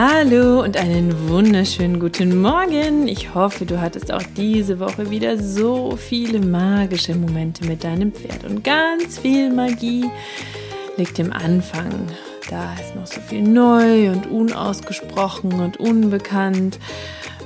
Hallo und einen wunderschönen guten Morgen. Ich hoffe, du hattest auch diese Woche wieder so viele magische Momente mit deinem Pferd und ganz viel Magie liegt im Anfang. Da ist noch so viel neu und unausgesprochen und unbekannt.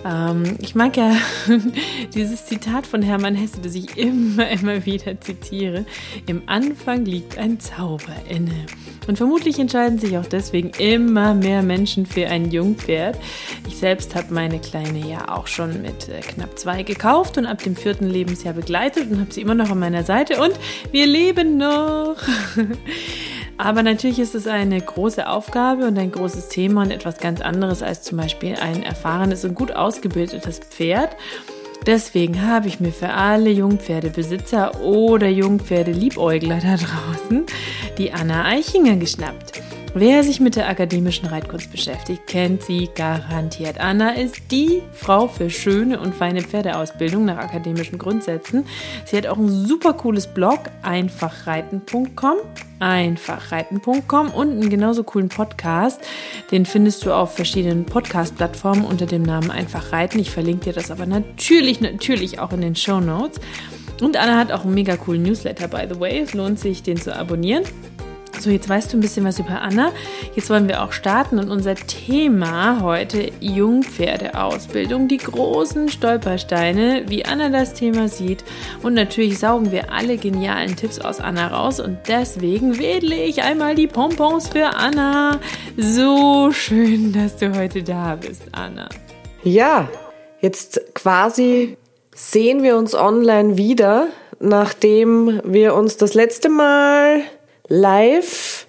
Ähm, ich mag ja dieses Zitat von Hermann Hesse, das ich immer, immer wieder zitiere. Im Anfang liegt ein Zauber inne. Und vermutlich entscheiden sich auch deswegen immer mehr Menschen für ein Jungpferd. Ich selbst habe meine Kleine ja auch schon mit äh, knapp zwei gekauft und ab dem vierten Lebensjahr begleitet und habe sie immer noch an meiner Seite und wir leben noch. Aber natürlich ist es eine große Aufgabe und ein großes Thema und etwas ganz anderes als zum Beispiel ein erfahrenes und gut ausgebildetes Pferd. Deswegen habe ich mir für alle Jungpferdebesitzer oder Jungpferdeliebäugler da draußen die Anna Eichinger geschnappt. Wer sich mit der akademischen Reitkunst beschäftigt, kennt sie garantiert. Anna ist die Frau für schöne und feine Pferdeausbildung nach akademischen Grundsätzen. Sie hat auch ein super cooles Blog, einfachreiten.com, einfachreiten.com und einen genauso coolen Podcast. Den findest du auf verschiedenen Podcast-Plattformen unter dem Namen Einfach Reiten. Ich verlinke dir das aber natürlich, natürlich auch in den Show Notes. Und Anna hat auch einen mega coolen Newsletter, by the way. Es lohnt sich, den zu abonnieren. So, jetzt weißt du ein bisschen was über Anna. Jetzt wollen wir auch starten und unser Thema heute Jungpferdeausbildung, die großen Stolpersteine, wie Anna das Thema sieht. Und natürlich saugen wir alle genialen Tipps aus Anna raus und deswegen wedle ich einmal die Pompons für Anna. So schön, dass du heute da bist, Anna. Ja, jetzt quasi sehen wir uns online wieder, nachdem wir uns das letzte Mal live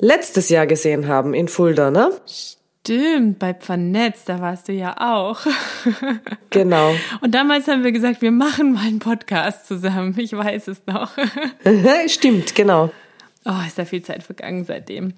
letztes Jahr gesehen haben in Fulda, ne? Stimmt, bei Vernetzt, da warst du ja auch. Genau. Und damals haben wir gesagt, wir machen mal einen Podcast zusammen. Ich weiß es noch. Stimmt, genau. Oh, ist da viel Zeit vergangen seitdem.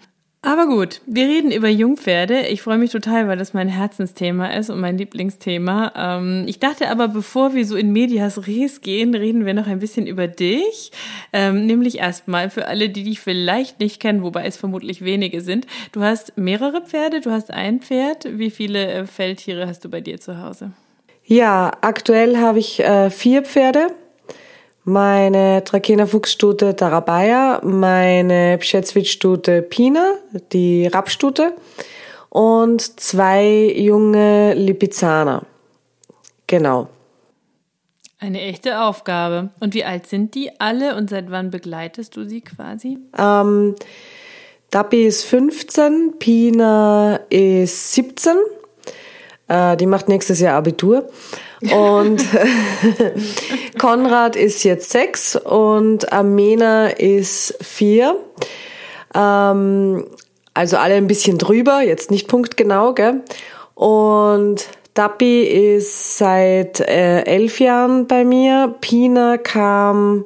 Aber gut, wir reden über Jungpferde. Ich freue mich total, weil das mein Herzensthema ist und mein Lieblingsthema. Ähm, ich dachte aber, bevor wir so in Medias Res gehen, reden wir noch ein bisschen über dich. Ähm, nämlich erstmal für alle, die dich vielleicht nicht kennen, wobei es vermutlich wenige sind. Du hast mehrere Pferde, du hast ein Pferd. Wie viele äh, Feldtiere hast du bei dir zu Hause? Ja, aktuell habe ich äh, vier Pferde meine Trakehner Fuchsstute Tarabaya, meine Pschätzwitz-Stute Pina, die Rappstute und zwei junge Lipizzaner. Genau. Eine echte Aufgabe. Und wie alt sind die alle und seit wann begleitest du sie quasi? Ähm, Dappi ist 15, Pina ist 17. Äh, die macht nächstes Jahr Abitur. Und Konrad ist jetzt sechs und Amena ist vier. Ähm, also alle ein bisschen drüber, jetzt nicht punktgenau, gell? Und Dappi ist seit äh, elf Jahren bei mir. Pina kam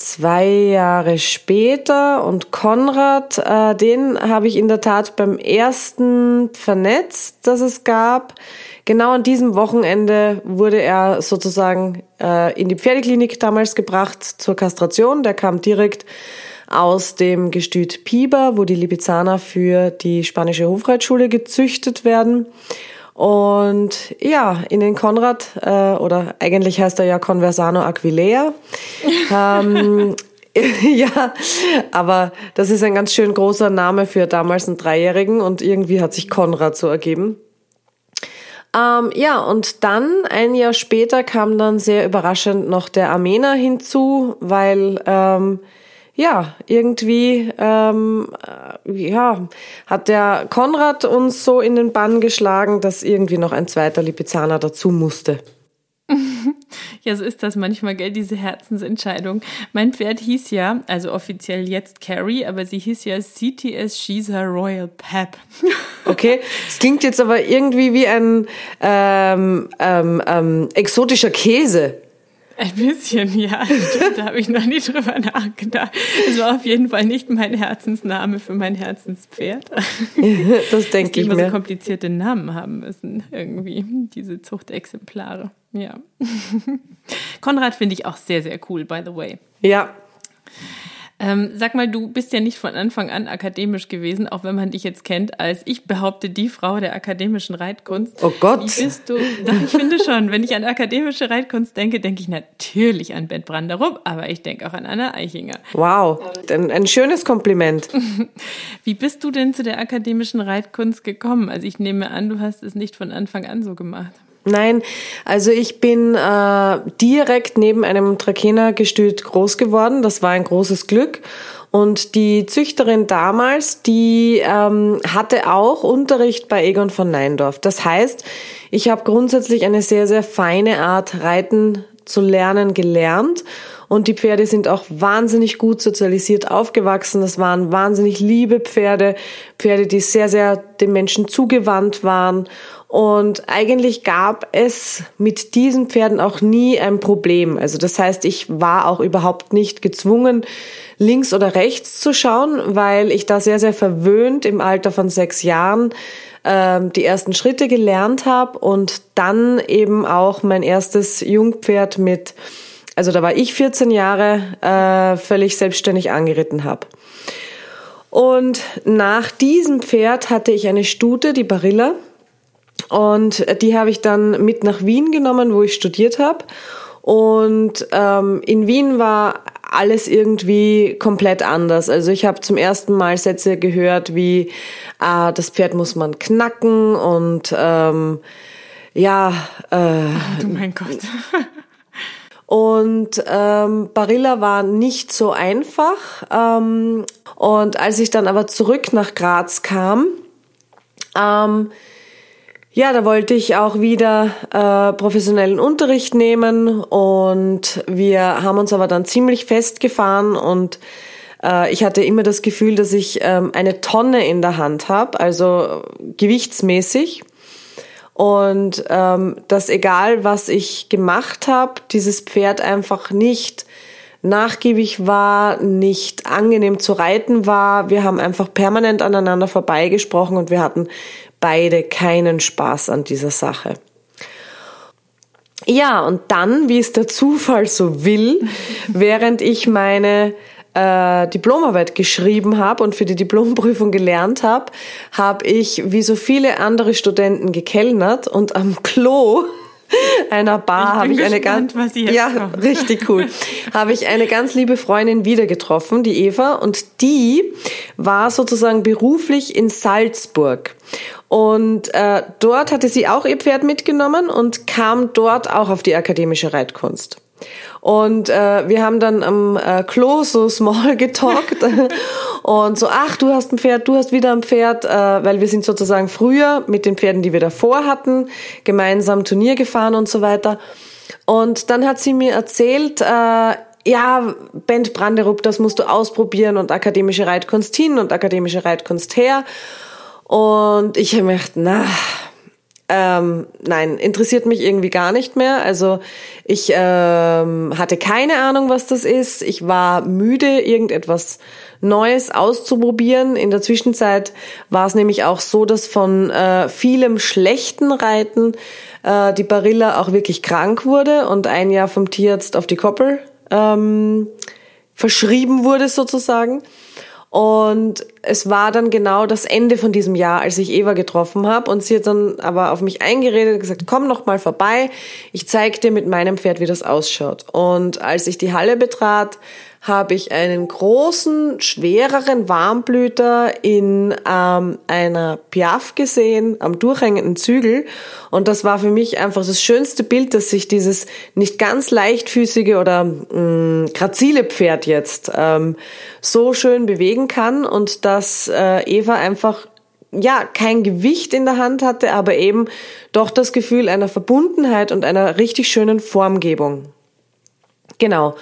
zwei Jahre später und Konrad, äh, den habe ich in der Tat beim ersten vernetzt, das es gab. Genau an diesem Wochenende wurde er sozusagen äh, in die Pferdeklinik damals gebracht zur Kastration. Der kam direkt aus dem Gestüt Piber, wo die Lipizzaner für die spanische Hofreitschule gezüchtet werden. Und ja, in den Konrad, äh, oder eigentlich heißt er ja Conversano Aquileia. ähm, ja, aber das ist ein ganz schön großer Name für damals einen Dreijährigen und irgendwie hat sich Konrad so ergeben. Ähm, ja, und dann, ein Jahr später, kam dann sehr überraschend noch der Armener hinzu, weil ähm, ja, irgendwie ähm, äh, ja, hat der Konrad uns so in den Bann geschlagen, dass irgendwie noch ein zweiter Lipizzaner dazu musste. Ja, so ist das manchmal, gell, diese Herzensentscheidung. Mein Pferd hieß ja, also offiziell jetzt Carrie, aber sie hieß ja CTS Sheesa Royal Pep. Okay, es klingt jetzt aber irgendwie wie ein ähm, ähm, ähm, exotischer Käse. Ein bisschen, ja. Da habe ich noch nie drüber nachgedacht. Es war auf jeden Fall nicht mein Herzensname für mein Herzenspferd. Das denke ich immer mir. so komplizierte Namen haben müssen, irgendwie, diese Zuchtexemplare. Ja. Konrad finde ich auch sehr, sehr cool, by the way. Ja, Ähm, sag mal, du bist ja nicht von Anfang an akademisch gewesen, auch wenn man dich jetzt kennt als ich behaupte die Frau der akademischen Reitkunst. Oh Gott. Wie bist du? Doch, ich finde schon, wenn ich an akademische Reitkunst denke, denke ich natürlich an Bent Branderup, aber ich denke auch an Anna Eichinger. wow. Ein, ein schönes Kompliment. Wie bist du denn zu der akademischen Reitkunst gekommen? Also ich nehme an, du hast es nicht von Anfang an so gemacht. Nein, also ich bin äh, direkt neben einem Trakehner-Gestüt groß geworden. Das war ein großes Glück. Und die Züchterin damals, die ähm, hatte auch Unterricht bei Egon von Neindorf. Das heißt, ich habe grundsätzlich eine sehr, sehr feine Art Reiten zu lernen gelernt. Und die Pferde sind auch wahnsinnig gut sozialisiert aufgewachsen. Das waren wahnsinnig liebe Pferde, Pferde, die sehr, sehr dem Menschen zugewandt waren. Und eigentlich gab es mit diesen Pferden auch nie ein Problem. Also das heißt, ich war auch überhaupt nicht gezwungen, links oder rechts zu schauen, weil ich da sehr, sehr verwöhnt im Alter von sechs Jahren ähm, die ersten Schritte gelernt habe und dann eben auch mein erstes Jungpferd mit, also da war ich 14 Jahre, äh, völlig selbstständig angeritten habe. Und nach diesem Pferd hatte ich eine Stute, die Barilla. Und die habe ich dann mit nach Wien genommen, wo ich studiert habe. Und ähm, in Wien war alles irgendwie komplett anders. Also ich habe zum ersten Mal Sätze gehört wie, ah, das Pferd muss man knacken und ähm, ja, äh, Du mein Gott. und ähm, Barilla war nicht so einfach. Ähm, und als ich dann aber zurück nach Graz kam, ähm, ja, da wollte ich auch wieder äh, professionellen Unterricht nehmen und wir haben uns aber dann ziemlich festgefahren und äh, ich hatte immer das Gefühl, dass ich ähm, eine Tonne in der Hand habe, also gewichtsmäßig. Und ähm, dass egal, was ich gemacht habe, dieses Pferd einfach nicht nachgiebig war, nicht angenehm zu reiten war. Wir haben einfach permanent aneinander vorbeigesprochen und wir hatten beide keinen Spaß an dieser Sache. Ja, und dann, wie es der Zufall so will, während ich meine äh, Diplomarbeit geschrieben habe und für die Diplomprüfung gelernt habe, habe ich wie so viele andere Studenten gekellnert und am Klo einer Bar habe ich eine gespannt, ganz was jetzt ja kommt. richtig cool. Habe ich eine ganz liebe Freundin wieder getroffen die Eva und die war sozusagen beruflich in Salzburg. Und äh, dort hatte sie auch ihr Pferd mitgenommen und kam dort auch auf die akademische Reitkunst. Und äh, wir haben dann am äh, Klo so small getalkt und so, ach, du hast ein Pferd, du hast wieder ein Pferd, äh, weil wir sind sozusagen früher mit den Pferden, die wir davor hatten, gemeinsam Turnier gefahren und so weiter. Und dann hat sie mir erzählt, äh, ja, Bent Branderup, das musst du ausprobieren und akademische Reitkunst hin und akademische Reitkunst her. Und ich habe mir gedacht, na, ähm, nein, interessiert mich irgendwie gar nicht mehr. Also ich ähm, hatte keine Ahnung, was das ist. Ich war müde, irgendetwas Neues auszuprobieren. In der Zwischenzeit war es nämlich auch so, dass von äh, vielem schlechten Reiten äh, die Barilla auch wirklich krank wurde und ein Jahr vom Tierarzt auf die Koppel ähm, verschrieben wurde sozusagen. Und es war dann genau das Ende von diesem Jahr, als ich Eva getroffen habe. Und sie hat dann aber auf mich eingeredet und gesagt, komm noch mal vorbei, ich zeig dir mit meinem Pferd, wie das ausschaut. Und als ich die Halle betrat, habe ich einen großen, schwereren Warmblüter in ähm, einer Piaf gesehen, am durchhängenden Zügel. Und das war für mich einfach das schönste Bild, dass sich dieses nicht ganz leichtfüßige oder mh, mm, grazile Pferd jetzt ähm, so schön bewegen kann und dass äh, Eva einfach ja, kein Gewicht in der Hand hatte, aber eben doch das Gefühl einer Verbundenheit und einer richtig schönen Formgebung. Genau.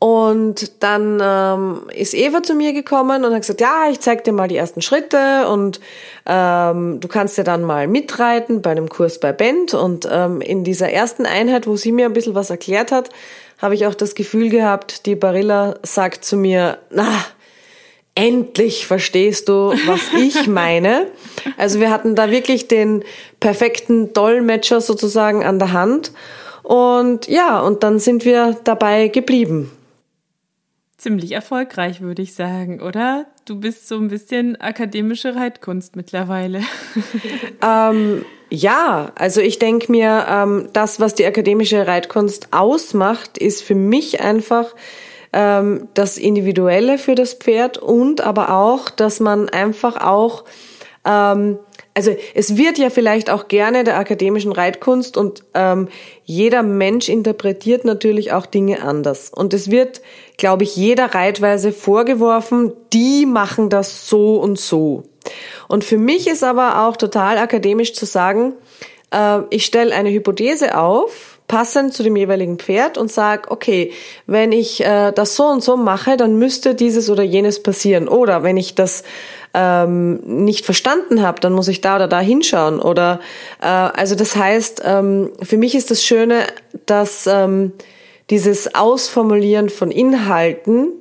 Und dann ähm, ist Eva zu mir gekommen und hat gesagt, ja, ich zeig dir mal die ersten Schritte und ähm, du kannst ja dann mal mitreiten bei einem Kurs bei Bent. Und ähm, in dieser ersten Einheit, wo sie mir ein bisschen was erklärt hat, habe ich auch das Gefühl gehabt, die Barilla sagt zu mir, na, endlich verstehst du, was ich meine. Also wir hatten da wirklich den perfekten Dolmetscher sozusagen an der Hand. Und ja, und dann sind wir dabei geblieben ziemlich erfolgreich, würde ich sagen, oder? Du bist so ein bisschen akademische Reitkunst mittlerweile. ähm, ja, also ich denke mir, ähm, das, was die akademische Reitkunst ausmacht, ist für mich einfach ähm, das Individuelle für das Pferd und aber auch, dass man einfach auch ähm, also es wird ja vielleicht auch gerne der akademischen Reitkunst und ähm, jeder Mensch interpretiert natürlich auch Dinge anders. Und es wird, glaube ich, jeder Reitweise vorgeworfen, die machen das so und so. Und für mich ist aber auch total akademisch zu sagen, äh, ich stelle eine Hypothese auf, passend zu dem jeweiligen Pferd und sage, okay, wenn ich äh, das so und so mache, dann müsste dieses oder jenes passieren. Oder wenn ich das ähm, nicht verstanden habe, dann muss ich da oder da hinschauen. Oder äh, also das heißt, ähm, für mich ist das Schöne, dass ähm, dieses Ausformulieren von Inhalten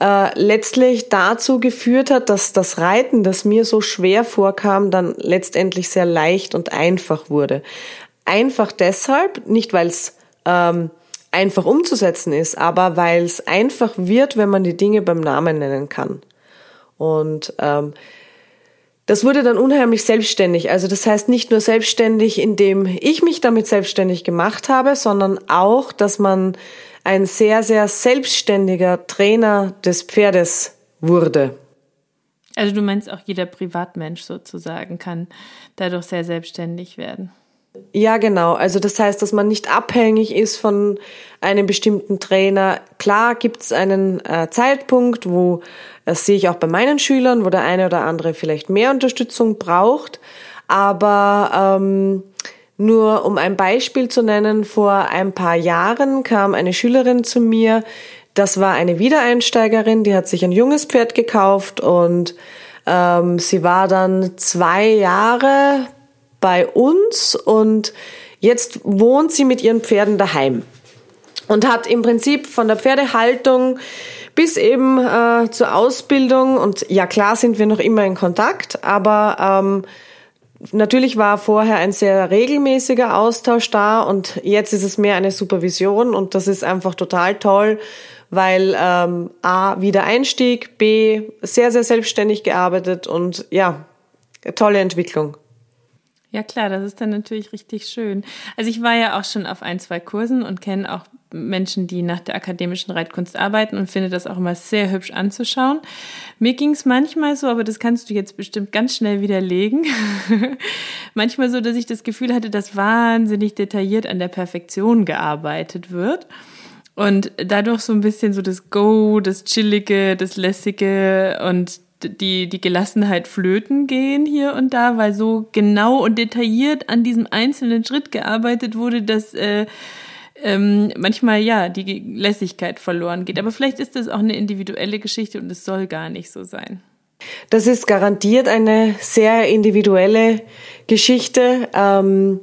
äh, letztlich dazu geführt hat, dass das Reiten, das mir so schwer vorkam, dann letztendlich sehr leicht und einfach wurde. Einfach deshalb, nicht weil es ähm, einfach umzusetzen ist, aber weil es einfach wird, wenn man die Dinge beim Namen nennen kann. Und ähm, das wurde dann unheimlich selbstständig. Also das heißt nicht nur selbstständig, indem ich mich damit selbstständig gemacht habe, sondern auch, dass man ein sehr, sehr selbstständiger Trainer des Pferdes wurde. Also du meinst auch jeder Privatmensch sozusagen kann dadurch sehr selbstständig werden. Ja, genau. Also das heißt, dass man nicht abhängig ist von einem bestimmten Trainer. Klar gibt es einen äh, Zeitpunkt, wo, das sehe ich auch bei meinen Schülern, wo der eine oder andere vielleicht mehr Unterstützung braucht. Aber ähm, nur um ein Beispiel zu nennen, vor ein paar Jahren kam eine Schülerin zu mir, das war eine Wiedereinsteigerin, die hat sich ein junges Pferd gekauft und ähm, sie war dann zwei Jahre bei uns und jetzt wohnt sie mit ihren Pferden daheim und hat im Prinzip von der Pferdehaltung bis eben äh, zur Ausbildung und ja klar sind wir noch immer in Kontakt, aber ähm, natürlich war vorher ein sehr regelmäßiger Austausch da und jetzt ist es mehr eine Supervision und das ist einfach total toll, weil ähm, a wieder Einstieg, b sehr sehr selbstständig gearbeitet und ja tolle Entwicklung. Ja klar, das ist dann natürlich richtig schön. Also ich war ja auch schon auf ein, zwei Kursen und kenne auch Menschen, die nach der akademischen Reitkunst arbeiten und finde das auch immer sehr hübsch anzuschauen. Mir ging es manchmal so, aber das kannst du jetzt bestimmt ganz schnell widerlegen. manchmal so, dass ich das Gefühl hatte, dass wahnsinnig detailliert an der Perfektion gearbeitet wird. Und dadurch so ein bisschen so das Go, das Chillige, das Lässige und die, die Gelassenheit flöten gehen hier und da, weil so genau und detailliert an diesem einzelnen Schritt gearbeitet wurde, dass äh, ähm, manchmal ja die Lässigkeit verloren geht. Aber vielleicht ist das auch eine individuelle Geschichte und es soll gar nicht so sein. Das ist garantiert eine sehr individuelle Geschichte. Ähm,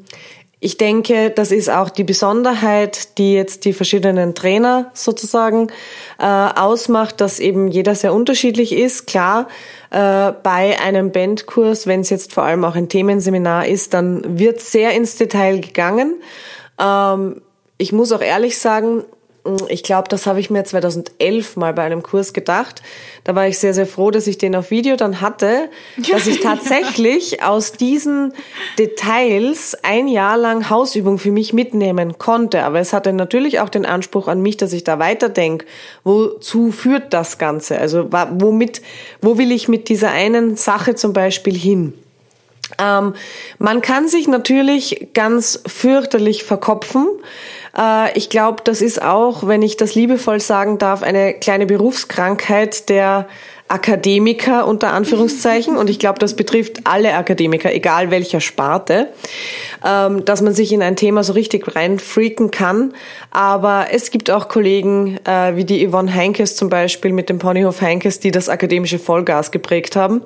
ich denke, das ist auch die Besonderheit, die jetzt die verschiedenen Trainer sozusagen äh, ausmacht, dass eben jeder sehr unterschiedlich ist. Klar, äh, bei einem Bandkurs, wenn es jetzt vor allem auch ein Themenseminar ist, dann wird sehr ins Detail gegangen. Ähm, ich muss auch ehrlich sagen, Ich glaube, das habe ich mir 2011 mal bei einem Kurs gedacht. Da war ich sehr, sehr froh, dass ich den auf Video dann hatte, dass ich tatsächlich aus diesen Details ein Jahr lang Hausübung für mich mitnehmen konnte. Aber es hatte natürlich auch den Anspruch an mich, dass ich da weiterdenke. Wozu führt das Ganze? Also womit, wo will ich mit dieser einen Sache zum Beispiel hin? Ähm, man kann sich natürlich ganz fürchterlich verkopfen. Äh, ich glaube, das ist auch, wenn ich das liebevoll sagen darf, eine kleine Berufskrankheit der Akademiker unter Anführungszeichen. Und ich glaube, das betrifft alle Akademiker, egal welcher Sparte, ähm, dass man sich in ein Thema so richtig reinfreaken kann. Aber es gibt auch Kollegen, äh, wie die Yvonne Heinkes zum Beispiel mit dem Ponyhof Heinkes, die das akademische Vollgas geprägt haben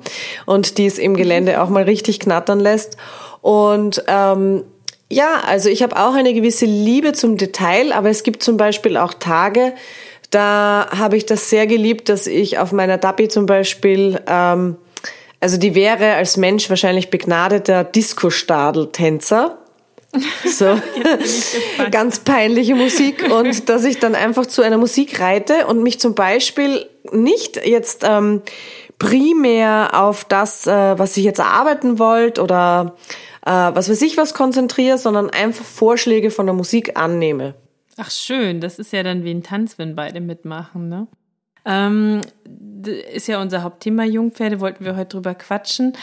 und die es im Gelände auch mal richtig knattern lässt. Und ähm, ja, also ich habe auch eine gewisse Liebe zum Detail, aber es gibt zum Beispiel auch Tage, da habe ich das sehr geliebt, dass ich auf meiner Dappi zum Beispiel, ähm, also die wäre als Mensch wahrscheinlich begnadeter Disco-Stadel-Tänzer. So, ganz peinliche Musik und dass ich dann einfach zu einer Musik reite und mich zum Beispiel nicht jetzt ähm, primär auf das, äh, was ich jetzt erarbeiten wollte oder äh, was weiß ich was konzentriere, sondern einfach Vorschläge von der Musik annehme. Ach schön, das ist ja dann wie ein Tanz, wenn beide mitmachen, ne? Ähm, ist ja unser Hauptthema Jungpferde, wollten wir heute drüber quatschen.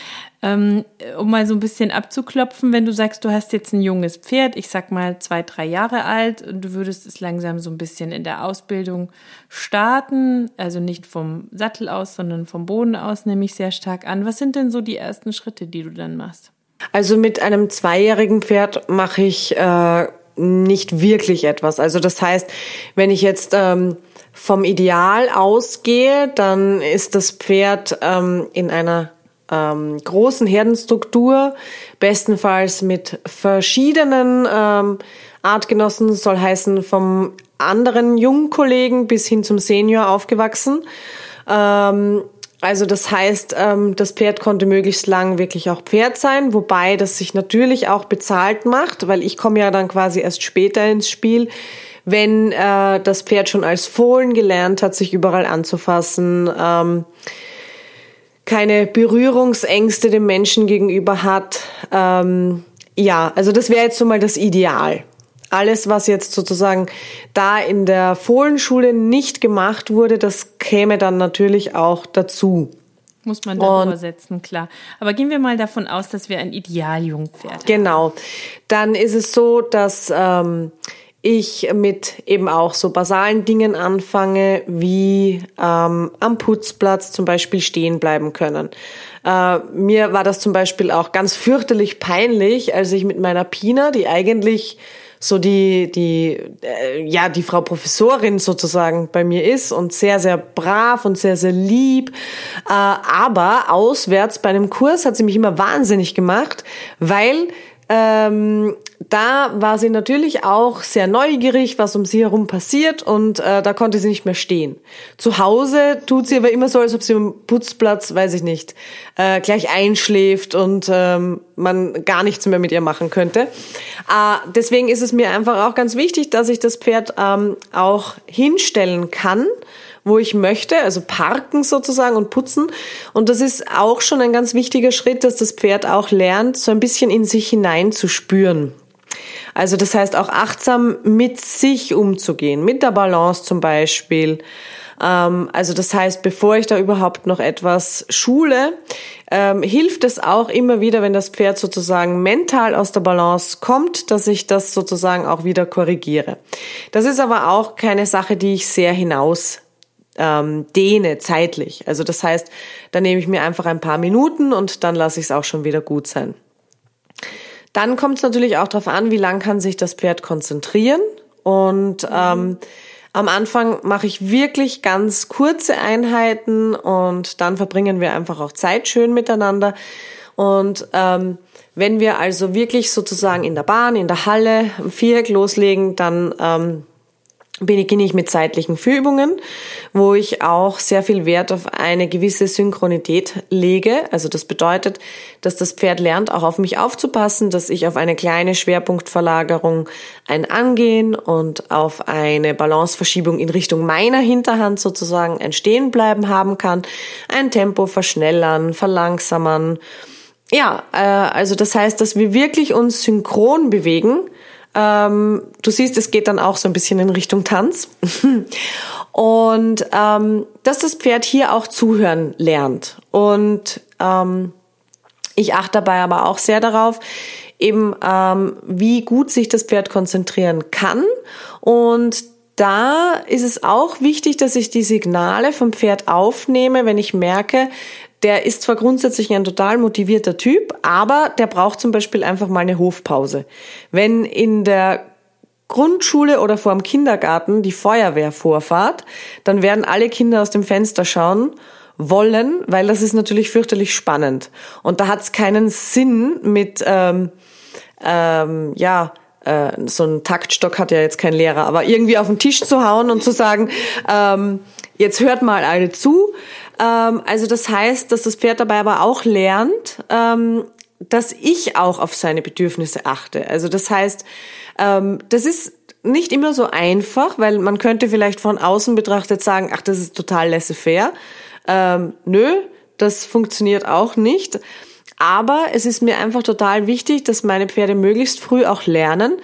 Ähm, um mal so ein bisschen abzuklopfen, wenn du sagst, du hast jetzt ein junges Pferd, ich sag mal zwei, drei Jahre alt, und du würdest es langsam so ein bisschen in der Ausbildung starten, also nicht vom Sattel aus, sondern vom Boden aus, nehme ich sehr stark an. Was sind denn so die ersten Schritte, die du dann machst? Also mit einem zweijährigen Pferd mache ich äh, nicht wirklich etwas. Also das heißt, wenn ich jetzt ähm, vom Ideal ausgehe, dann ist das Pferd ähm, in einer ähm, großen Herdenstruktur, bestenfalls mit verschiedenen ähm, Artgenossen, soll heißen vom anderen Jungkollegen bis hin zum Senior aufgewachsen. Ähm, also das heißt, ähm, das Pferd konnte möglichst lang wirklich auch Pferd sein, wobei das sich natürlich auch bezahlt macht, weil ich komme ja dann quasi erst später ins Spiel, wenn äh, das Pferd schon als Fohlen gelernt hat, sich überall anzufassen, ähm, keine Berührungsängste dem Menschen gegenüber hat. Ähm, ja, also das wäre jetzt so mal das Ideal alles, was jetzt sozusagen da in der Fohlenschule nicht gemacht wurde, das käme dann natürlich auch dazu. Muss man da übersetzen, klar. Aber gehen wir mal davon aus, dass wir ein Idealjungpferd haben. Genau. Dann ist es so, dass ähm, ich mit eben auch so basalen Dingen anfange, wie ähm, am Putzplatz zum Beispiel stehen bleiben können. Äh, mir war das zum Beispiel auch ganz fürchterlich peinlich, als ich mit meiner Pina, die eigentlich so die, die, äh, ja, die Frau Professorin sozusagen bei mir ist und sehr, sehr brav und sehr, sehr lieb. Äh, aber auswärts bei einem Kurs hat sie mich immer wahnsinnig gemacht, weil ähm, da war sie natürlich auch sehr neugierig, was um sie herum passiert und äh, da konnte sie nicht mehr stehen. Zu Hause tut sie aber immer so, als ob sie am Putzplatz, weiß ich nicht, äh, gleich einschläft und ähm, man gar nichts mehr mit ihr machen könnte. Äh, deswegen ist es mir einfach auch ganz wichtig, dass ich das Pferd ähm, auch hinstellen kann wo ich möchte, also parken sozusagen und putzen. Und das ist auch schon ein ganz wichtiger Schritt, dass das Pferd auch lernt, so ein bisschen in sich hinein zu spüren. Also das heißt auch achtsam mit sich umzugehen, mit der Balance zum Beispiel. Ähm, also das heißt, bevor ich da überhaupt noch etwas schule, ähm, hilft es auch immer wieder, wenn das Pferd sozusagen mental aus der Balance kommt, dass ich das sozusagen auch wieder korrigiere. Das ist aber auch keine Sache, die ich sehr hinaus ähm, dehne zeitlich. Also das heißt, da nehme ich mir einfach ein paar Minuten und dann lasse ich es auch schon wieder gut sein. Dann kommt es natürlich auch darauf an, wie lang kann sich das Pferd konzentrieren. Und ähm, am Anfang mache ich wirklich ganz kurze Einheiten und dann verbringen wir einfach auch Zeit schön miteinander. Und ähm, wenn wir also wirklich sozusagen in der Bahn, in der Halle, im Viereck loslegen, dann ähm, beginne ich mit zeitlichen Führübungen, wo ich auch sehr viel Wert auf eine gewisse Synchronität lege. Also das bedeutet, dass das Pferd lernt, auch auf mich aufzupassen, dass ich auf eine kleine Schwerpunktverlagerung ein Angehen und auf eine Balanceverschiebung in Richtung meiner Hinterhand sozusagen ein Stehenbleiben haben kann, ein Tempo verschnellern, verlangsamern. Ja, äh, also das heißt, dass wir wirklich uns synchron bewegen ähm, du siehst, es geht dann auch so ein bisschen in Richtung Tanz. und ähm, dass das Pferd hier auch zuhören lernt. Und ähm, ich achte dabei aber auch sehr darauf, eben ähm, wie gut sich das Pferd konzentrieren kann. Und da ist es auch wichtig, dass ich die Signale vom Pferd aufnehme, wenn ich merke, der ist zwar grundsätzlich ein total motivierter Typ, aber der braucht zum Beispiel einfach mal eine Hofpause. Wenn in der Grundschule oder vor dem Kindergarten die Feuerwehr vorfahrt, dann werden alle Kinder aus dem Fenster schauen wollen, weil das ist natürlich fürchterlich spannend. Und da hat es keinen Sinn mit, ähm, ähm, ja, äh, so ein Taktstock hat ja jetzt kein Lehrer, aber irgendwie auf den Tisch zu hauen und zu sagen, ähm, jetzt hört mal alle zu, ähm, also das heißt, dass das Pferd dabei aber auch lernt, ähm, dass ich auch auf seine Bedürfnisse achte. Also das heißt, ähm, das ist nicht immer so einfach, weil man könnte vielleicht von außen betrachtet sagen, ach, das ist total laissez-faire. Ähm, nö, das funktioniert auch nicht. Aber es ist mir einfach total wichtig, dass meine Pferde möglichst früh auch lernen,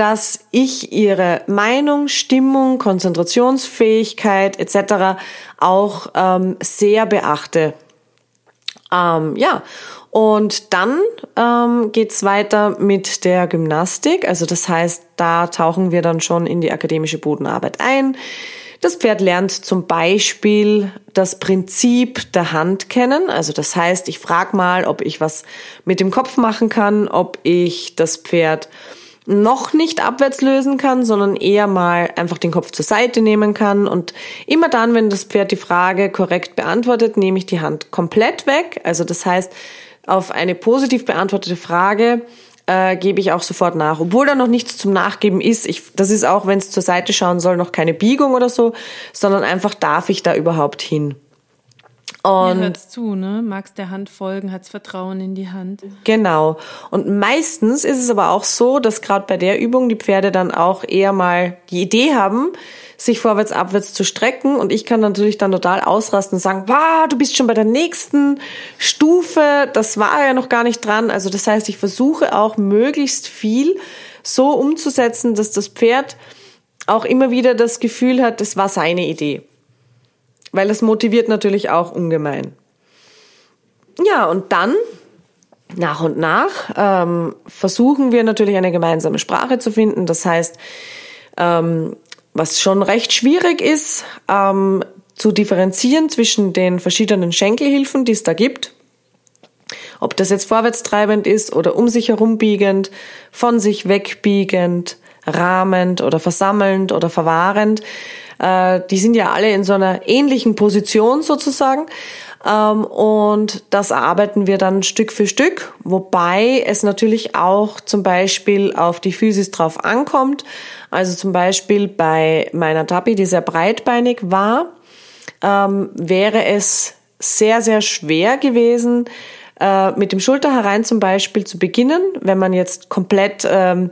dass ich ihre Meinung, Stimmung, Konzentrationsfähigkeit etc. auch ähm, sehr beachte. Ähm, ja, und dann ähm, geht's weiter mit der Gymnastik. Also das heißt, da tauchen wir dann schon in die akademische Bodenarbeit ein. Das Pferd lernt zum Beispiel das Prinzip der Hand kennen. Also das heißt, ich frage mal, ob ich was mit dem Kopf machen kann, ob ich das Pferd noch nicht abwärts lösen kann, sondern eher mal einfach den Kopf zur Seite nehmen kann. Und immer dann, wenn das Pferd die Frage korrekt beantwortet, nehme ich die Hand komplett weg. Also das heißt, auf eine positiv beantwortete Frage äh, gebe ich auch sofort nach. Obwohl da noch nichts zum Nachgeben ist. Ich, das ist auch, wenn es zur Seite schauen soll, noch keine Biegung oder so, sondern einfach darf ich da überhaupt hin. Und hört's zu, ne? Magst der Hand folgen, hat's Vertrauen in die Hand. Genau. Und meistens ist es aber auch so, dass gerade bei der Übung die Pferde dann auch eher mal die Idee haben, sich vorwärts, abwärts zu strecken. Und ich kann natürlich dann total ausrasten und sagen, wow, du bist schon bei der nächsten Stufe, das war ja noch gar nicht dran. Also das heißt, ich versuche auch möglichst viel so umzusetzen, dass das Pferd auch immer wieder das Gefühl hat, das war seine Idee. Weil das motiviert natürlich auch ungemein. Ja, und dann nach und nach ähm, versuchen wir natürlich eine gemeinsame Sprache zu finden. Das heißt, ähm, was schon recht schwierig ist, ähm, zu differenzieren zwischen den verschiedenen Schenkelhilfen, die es da gibt. Ob das jetzt vorwärtstreibend ist oder um sich herum biegend, von sich wegbiegend, rahmend oder versammelnd oder verwahrend. Äh, die sind ja alle in so einer ähnlichen Position sozusagen. Ähm, und das erarbeiten wir dann Stück für Stück, wobei es natürlich auch zum Beispiel auf die Physis drauf ankommt. Also zum Beispiel bei meiner Tabi, die sehr breitbeinig war, ähm, wäre es sehr, sehr schwer gewesen, äh, mit dem Schulter herein zum Beispiel zu beginnen, wenn man jetzt komplett ähm,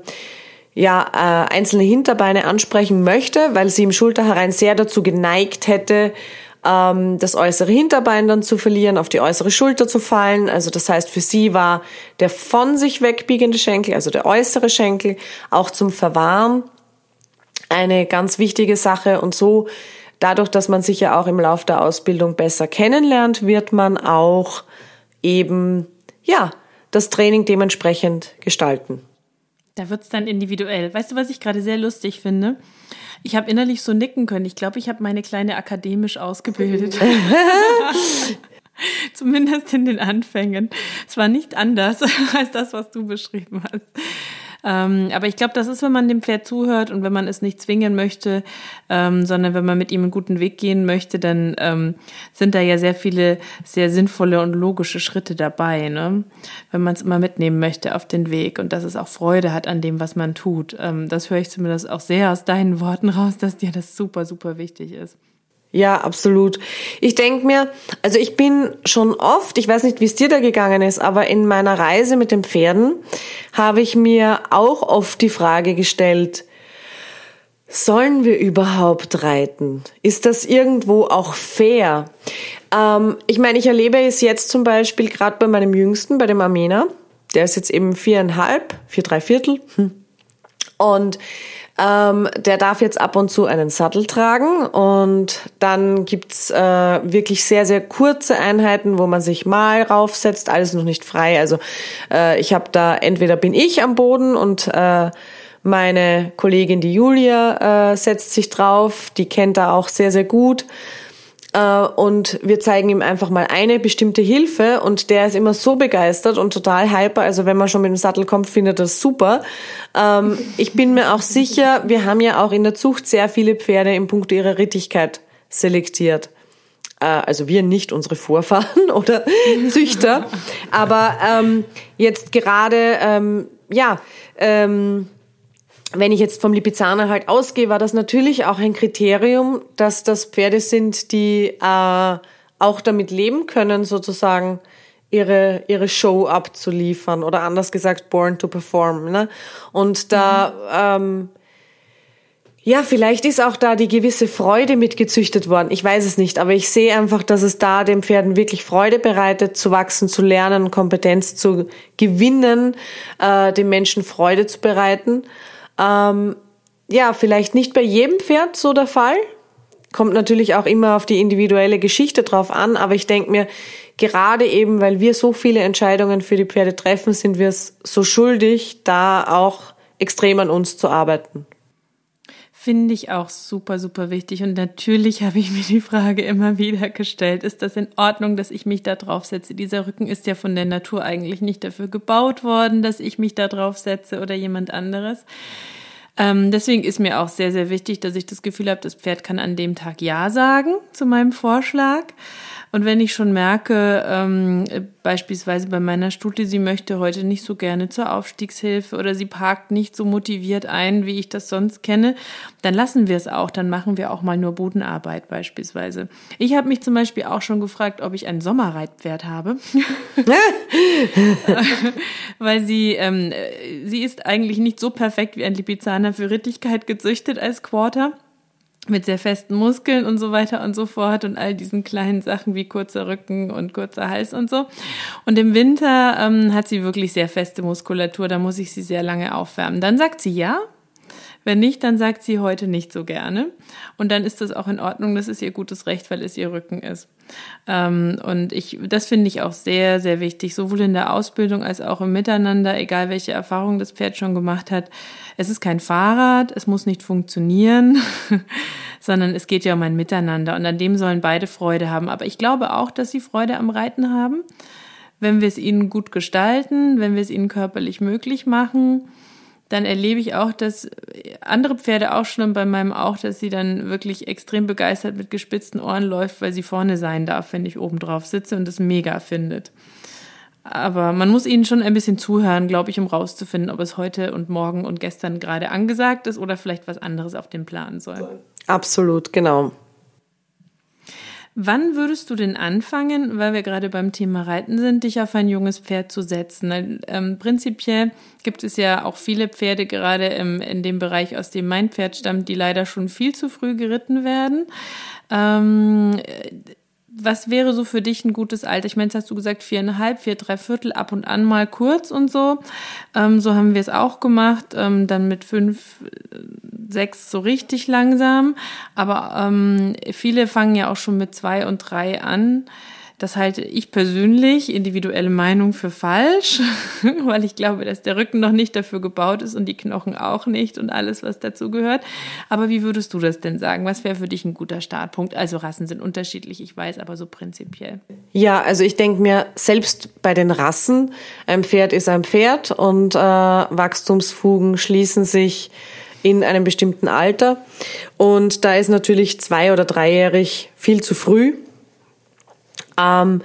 ja, äh, einzelne Hinterbeine ansprechen möchte, weil sie im Schulterherein sehr dazu geneigt hätte, ähm, das äußere Hinterbein dann zu verlieren, auf die äußere Schulter zu fallen. Also das heißt, für sie war der von sich wegbiegende Schenkel, also der äußere Schenkel, auch zum Verwahren eine ganz wichtige Sache. Und so, dadurch, dass man sich ja auch im Laufe der Ausbildung besser kennenlernt, wird man auch eben, ja, das Training dementsprechend gestalten. Da wird es dann individuell. Weißt du, was ich gerade sehr lustig finde? Ich habe innerlich so nicken können. Ich glaube, ich habe meine Kleine akademisch ausgebildet. Zumindest in den Anfängen. Es war nicht anders als das, was du beschrieben hast. Ähm, aber ich glaube, das ist, wenn man dem Pferd zuhört und wenn man es nicht zwingen möchte, ähm, sondern wenn man mit ihm einen guten Weg gehen möchte, dann ähm, sind da ja sehr viele sehr sinnvolle und logische Schritte dabei, ne? wenn man es immer mitnehmen möchte auf den Weg und dass es auch Freude hat an dem, was man tut. Ähm, das höre ich zumindest auch sehr aus deinen Worten raus, dass dir das super, super wichtig ist. Ja, absolut. Ich denk mir, also ich bin schon oft, ich weiß nicht, wie es dir da gegangen ist, aber in meiner Reise mit den Pferden habe ich mir auch oft die Frage gestellt, sollen wir überhaupt reiten? Ist das irgendwo auch fair? Ähm, ich meine, ich erlebe es jetzt zum Beispiel gerade bei meinem Jüngsten, bei dem Armena. Der ist jetzt eben viereinhalb, vier, drei Viertel. Hm. Und ähm, der darf jetzt ab und zu einen Sattel tragen und dann gibt's äh, wirklich sehr, sehr kurze Einheiten, wo man sich mal raufsetzt, alles noch nicht frei. Also äh, ich habe da, entweder bin ich am Boden und äh, meine Kollegin, die Julia, äh, setzt sich drauf, die kennt da auch sehr, sehr gut. Äh, und wir zeigen ihm einfach mal eine bestimmte Hilfe und der ist immer so begeistert und total hyper. Also wenn man schon mit dem Sattel kommt, findet er das super. Ähm, ich bin mir auch sicher, wir haben ja auch in der Zucht sehr viele Pferde im Punkt ihrer Rittigkeit selektiert. Äh, also wir nicht, unsere Vorfahren oder Züchter. Aber ähm, jetzt gerade, ähm, ja, ähm, wenn ich jetzt vom Lipizzaner halt ausgehe, war das natürlich auch ein Kriterium, dass das Pferde sind, die äh, auch damit leben können, sozusagen ihre, ihre Show abzuliefern oder anders gesagt, born to perform. Ne? Und da, mhm. ähm, ja, vielleicht ist auch da die gewisse Freude mitgezüchtet worden. Ich weiß es nicht, aber ich sehe einfach, dass es da den Pferden wirklich Freude bereitet, zu wachsen, zu lernen, Kompetenz zu gewinnen, äh, den Menschen Freude zu bereiten. Ähm, ja, vielleicht nicht bei jedem Pferd so der Fall. Kommt natürlich auch immer auf die individuelle Geschichte drauf an, aber ich denke mir, gerade eben, weil wir so viele Entscheidungen für die Pferde treffen, sind wir es so schuldig, da auch extrem an uns zu arbeiten. Finde ich auch super, super wichtig. Und natürlich habe ich mir die Frage immer wieder gestellt, ist das in Ordnung, dass ich mich da drauf setze? Dieser Rücken ist ja von der Natur eigentlich nicht dafür gebaut worden, dass ich mich da drauf setze oder jemand anderes. Ähm, deswegen ist mir auch sehr, sehr wichtig, dass ich das Gefühl habe, das Pferd kann an dem Tag Ja sagen zu meinem Vorschlag. Und wenn ich schon merke, ähm, beispielsweise bei meiner Studie, sie möchte heute nicht so gerne zur Aufstiegshilfe oder sie parkt nicht so motiviert ein, wie ich das sonst kenne, dann lassen wir es auch. Dann machen wir auch mal nur Bodenarbeit beispielsweise. Ich habe mich zum Beispiel auch schon gefragt, ob ich ein Sommerreitpferd habe. Weil sie, ähm, sie ist eigentlich nicht so perfekt wie ein Lipizzaner für Rittigkeit gezüchtet als Quarter mit sehr festen Muskeln und so weiter und so fort und all diesen kleinen Sachen wie kurzer Rücken und kurzer Hals und so. Und im Winter ähm, hat sie wirklich sehr feste Muskulatur, da muss ich sie sehr lange aufwärmen. Dann sagt sie ja. Wenn nicht, dann sagt sie heute nicht so gerne. Und dann ist das auch in Ordnung, das ist ihr gutes Recht, weil es ihr Rücken ist. Ähm, und ich, das finde ich auch sehr, sehr wichtig, sowohl in der Ausbildung als auch im Miteinander, egal welche Erfahrung das Pferd schon gemacht hat. Es ist kein Fahrrad, es muss nicht funktionieren, sondern es geht ja um ein Miteinander und an dem sollen beide Freude haben. Aber ich glaube auch, dass sie Freude am Reiten haben, wenn wir es ihnen gut gestalten, wenn wir es ihnen körperlich möglich machen dann erlebe ich auch, dass andere Pferde auch schon bei meinem auch, dass sie dann wirklich extrem begeistert mit gespitzten Ohren läuft, weil sie vorne sein darf, wenn ich oben drauf sitze und es mega findet. Aber man muss ihnen schon ein bisschen zuhören, glaube ich, um rauszufinden, ob es heute und morgen und gestern gerade angesagt ist oder vielleicht was anderes auf dem Plan soll. Absolut, genau. Wann würdest du denn anfangen, weil wir gerade beim Thema Reiten sind, dich auf ein junges Pferd zu setzen? Ähm, prinzipiell gibt es ja auch viele Pferde, gerade im, in dem Bereich, aus dem mein Pferd stammt, die leider schon viel zu früh geritten werden. Ähm, was wäre so für dich ein gutes Alter? Ich meine, jetzt hast du gesagt, viereinhalb, vier, drei Viertel, ab und an mal kurz und so. Ähm, so haben wir es auch gemacht. Ähm, dann mit fünf, sechs so richtig langsam. Aber ähm, viele fangen ja auch schon mit zwei und drei an. Das halte ich persönlich, individuelle Meinung, für falsch, weil ich glaube, dass der Rücken noch nicht dafür gebaut ist und die Knochen auch nicht und alles, was dazu gehört. Aber wie würdest du das denn sagen? Was wäre für dich ein guter Startpunkt? Also Rassen sind unterschiedlich, ich weiß, aber so prinzipiell. Ja, also ich denke mir, selbst bei den Rassen, ein Pferd ist ein Pferd und äh, Wachstumsfugen schließen sich in einem bestimmten Alter. Und da ist natürlich zwei- oder dreijährig viel zu früh. Ähm,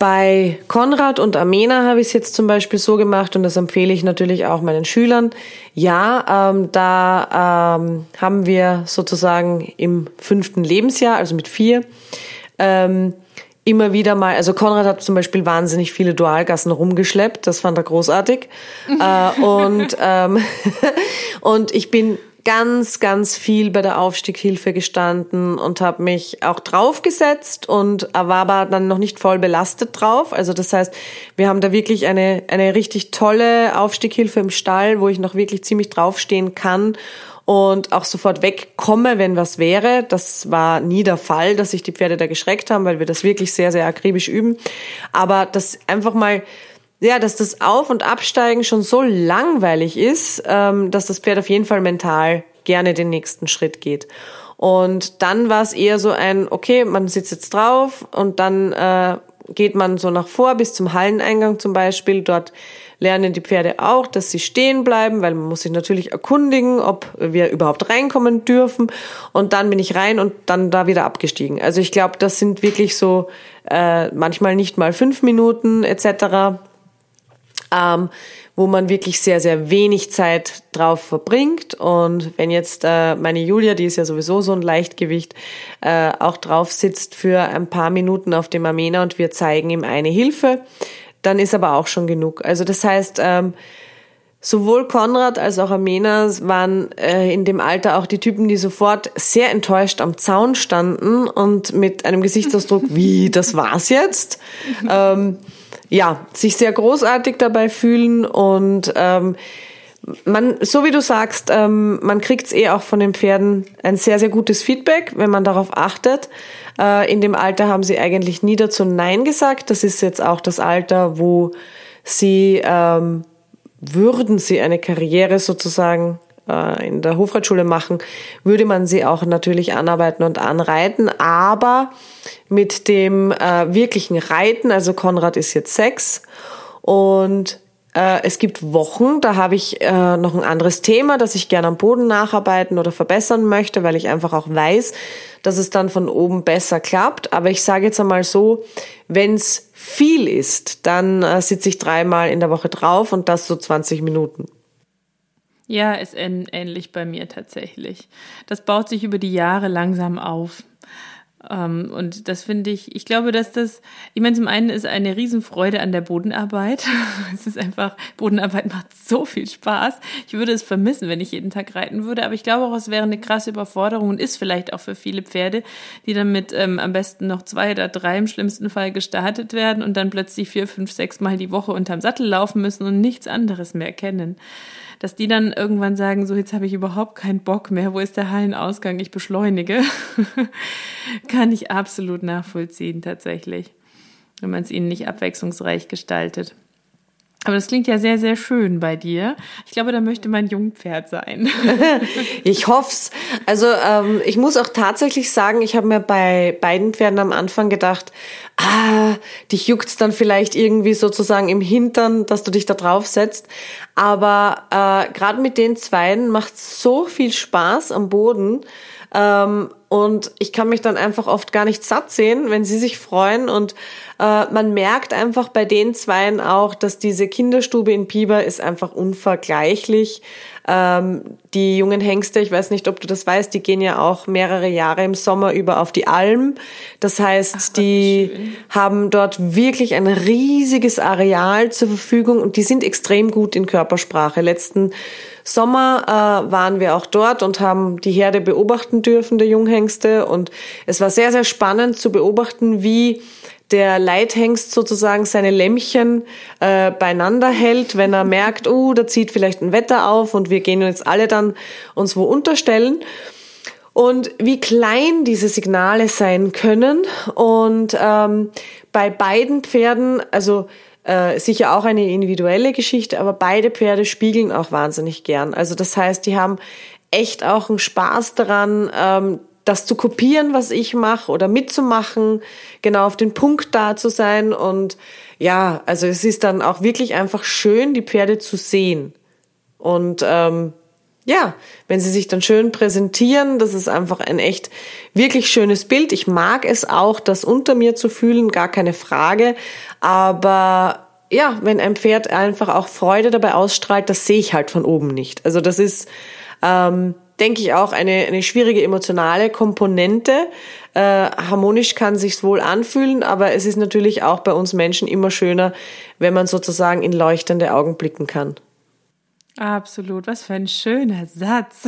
bei Konrad und Amena habe ich es jetzt zum Beispiel so gemacht und das empfehle ich natürlich auch meinen Schülern. Ja, ähm, da ähm, haben wir sozusagen im fünften Lebensjahr, also mit vier, ähm, immer wieder mal, also Konrad hat zum Beispiel wahnsinnig viele Dualgassen rumgeschleppt, das fand er großartig. äh, und, ähm, und ich bin ganz, ganz viel bei der Aufstiegshilfe gestanden und habe mich auch draufgesetzt und war aber dann noch nicht voll belastet drauf. Also das heißt, wir haben da wirklich eine, eine richtig tolle Aufstiegshilfe im Stall, wo ich noch wirklich ziemlich draufstehen kann und auch sofort wegkomme, wenn was wäre. Das war nie der Fall, dass sich die Pferde da geschreckt haben, weil wir das wirklich sehr, sehr akribisch üben. Aber das einfach mal ja, dass das Auf- und Absteigen schon so langweilig ist, ähm, dass das Pferd auf jeden Fall mental gerne den nächsten Schritt geht. Und dann war es eher so ein, okay, man sitzt jetzt drauf und dann äh, geht man so nach vor bis zum Halleneingang zum Beispiel. Dort lernen die Pferde auch, dass sie stehen bleiben, weil man muss sich natürlich erkundigen, ob wir überhaupt reinkommen dürfen. Und dann bin ich rein und dann da wieder abgestiegen. Also ich glaube, das sind wirklich so äh, manchmal nicht mal fünf Minuten etc ähm, wo man wirklich sehr, sehr wenig Zeit drauf verbringt. Und wenn jetzt äh, meine Julia, die ist ja sowieso so ein Leichtgewicht, äh, auch drauf sitzt für ein paar Minuten auf dem Amena und wir zeigen ihm eine Hilfe, dann ist aber auch schon genug. Also das heißt, ähm, Sowohl Konrad als auch Amena waren äh, in dem Alter auch die Typen, die sofort sehr enttäuscht am Zaun standen und mit einem Gesichtsausdruck, wie, das war's jetzt? ähm, ja, sich sehr großartig dabei fühlen und ähm, man, so wie du sagst, ähm, man kriegt's eh auch von den Pferden ein sehr, sehr gutes Feedback, wenn man darauf achtet. Äh, in dem Alter haben sie eigentlich nie dazu Nein gesagt. Das ist jetzt auch das Alter, wo sie, ähm, würden sie eine Karriere sozusagen äh, in der Hofreitschule machen, würde man sie auch natürlich anarbeiten und anreiten, aber mit dem äh, wirklichen Reiten, also Konrad ist jetzt sechs und äh, es gibt Wochen, da habe ich äh, noch ein anderes Thema, das ich gerne am Boden nacharbeiten oder verbessern möchte, weil ich einfach auch weiß, dass es dann von oben besser klappt. Aber ich sage jetzt einmal so, wenn es viel ist, dann äh, sitze ich dreimal in der Woche drauf und das so 20 Minuten. Ja, ist ähnlich bei mir tatsächlich. Das baut sich über die Jahre langsam auf. Ähm, und das finde ich, ich glaube, dass das, ich meine, zum einen ist eine Riesenfreude an der Bodenarbeit. es ist einfach, Bodenarbeit macht so viel Spaß. Ich würde es vermissen, wenn ich jeden Tag reiten würde, aber ich glaube auch, es wäre eine krasse Überforderung und ist vielleicht auch für viele Pferde, die dann mit ähm, am besten noch zwei oder drei im schlimmsten Fall gestartet werden und dann plötzlich vier, fünf, sechs Mal die Woche unterm Sattel laufen müssen und nichts anderes mehr kennen dass die dann irgendwann sagen, so jetzt habe ich überhaupt keinen Bock mehr, wo ist der Hallenausgang, ich beschleunige, kann ich absolut nachvollziehen tatsächlich, wenn man es ihnen nicht abwechslungsreich gestaltet. Aber das klingt ja sehr, sehr schön bei dir. Ich glaube, da möchte mein Jungpferd sein. ich hoff's. Also ähm, ich muss auch tatsächlich sagen, ich habe mir bei beiden Pferden am Anfang gedacht, ah, dich juckt's dann vielleicht irgendwie sozusagen im Hintern, dass du dich da drauf setzt. Aber äh, gerade mit den Zweien macht's so viel Spaß am Boden. Ähm, und ich kann mich dann einfach oft gar nicht satt sehen, wenn sie sich freuen. Und äh, man merkt einfach bei den Zweien auch, dass diese Kinderstube in Piber ist einfach unvergleichlich. Ähm, die jungen Hengste, ich weiß nicht, ob du das weißt, die gehen ja auch mehrere Jahre im Sommer über auf die Alm. Das heißt, Ach, die haben dort wirklich ein riesiges Areal zur Verfügung und die sind extrem gut in Körpersprache. Letzten Sommer äh, waren wir auch dort und haben die Herde beobachten dürfen, der Junghengste. Und es war sehr, sehr spannend zu beobachten, wie der Leithengst sozusagen seine Lämmchen äh, beieinander hält, wenn er merkt, oh, da zieht vielleicht ein Wetter auf und wir gehen jetzt alle dann uns wo unterstellen. und wie klein diese Signale sein können. Und ähm, bei beiden Pferden, also äh, sicher auch eine individuelle Geschichte, aber beide Pferde spiegeln auch wahnsinnig gern. Also das heißt, die haben echt auch einen Spaß daran, ähm, das zu kopieren, was ich mache oder mitzumachen, genau auf den Punkt da zu sein. Und ja, also es ist dann auch wirklich einfach schön, die Pferde zu sehen. Und ähm, ja, wenn sie sich dann schön präsentieren, das ist einfach ein echt wirklich schönes Bild. Ich mag es auch, das unter mir zu fühlen, gar keine Frage. Aber ja, wenn ein Pferd einfach auch Freude dabei ausstrahlt, das sehe ich halt von oben nicht. Also das ist, ähm, denke ich, auch eine, eine schwierige emotionale Komponente. Äh, harmonisch kann sich's wohl anfühlen, aber es ist natürlich auch bei uns Menschen immer schöner, wenn man sozusagen in leuchtende Augen blicken kann. Absolut, was für ein schöner Satz.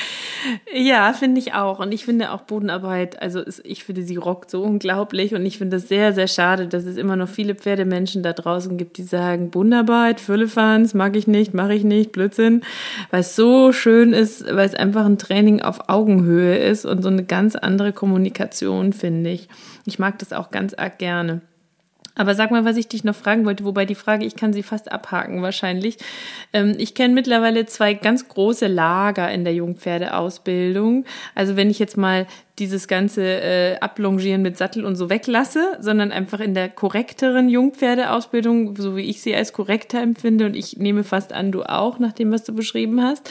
ja, finde ich auch. Und ich finde auch Bodenarbeit, also ich finde, sie rockt so unglaublich. Und ich finde es sehr, sehr schade, dass es immer noch viele Pferdemenschen da draußen gibt, die sagen, Bodenarbeit, Füllefans, mag ich nicht, mache ich nicht, Blödsinn. Weil es so schön ist, weil es einfach ein Training auf Augenhöhe ist und so eine ganz andere Kommunikation, finde ich. Ich mag das auch ganz arg gerne. Aber sag mal, was ich dich noch fragen wollte, wobei die Frage, ich kann sie fast abhaken wahrscheinlich. Ähm, ich kenne mittlerweile zwei ganz große Lager in der Jungpferdeausbildung. Also wenn ich jetzt mal dieses ganze äh, Ablongieren mit Sattel und so weglasse, sondern einfach in der korrekteren Jungpferdeausbildung, so wie ich sie als korrekter empfinde, und ich nehme fast an, du auch, nach dem, was du beschrieben hast.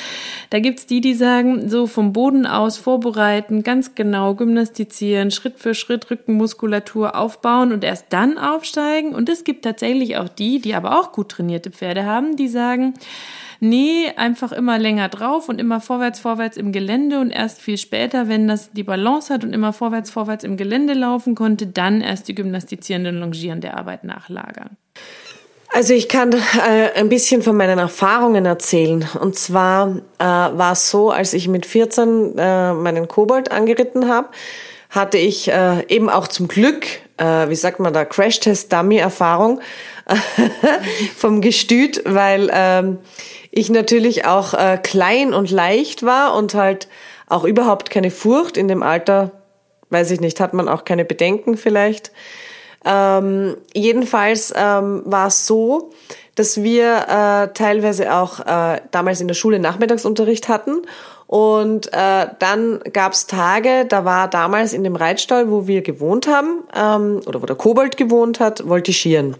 Da gibt's die, die sagen, so vom Boden aus vorbereiten, ganz genau gymnastizieren, Schritt für Schritt Rückenmuskulatur aufbauen und erst dann aufsteigen. Und es gibt tatsächlich auch die, die aber auch gut trainierte Pferde haben, die sagen, Nee, einfach immer länger drauf und immer vorwärts, vorwärts im Gelände und erst viel später, wenn das die Balance hat und immer vorwärts, vorwärts im Gelände laufen konnte, dann erst die gymnastizierende und longierende Arbeit nachlagern. Also ich kann äh, ein bisschen von meinen Erfahrungen erzählen. Und zwar äh, war es so, als ich mit 14 äh, meinen Kobold angeritten habe, hatte ich äh, eben auch zum Glück, äh, wie sagt man da, Crash-Test-Dummy-Erfahrung vom Gestüt, weil ähm, ich natürlich auch äh, klein und leicht war und halt auch überhaupt keine Furcht in dem Alter, weiß ich nicht, hat man auch keine Bedenken vielleicht. Ähm, jedenfalls ähm, war es so, dass wir äh, teilweise auch äh, damals in der Schule Nachmittagsunterricht hatten und äh, dann gab's Tage, da war damals in dem Reitstall, wo wir gewohnt haben, ähm, oder wo der Kobold gewohnt hat, voltigieren.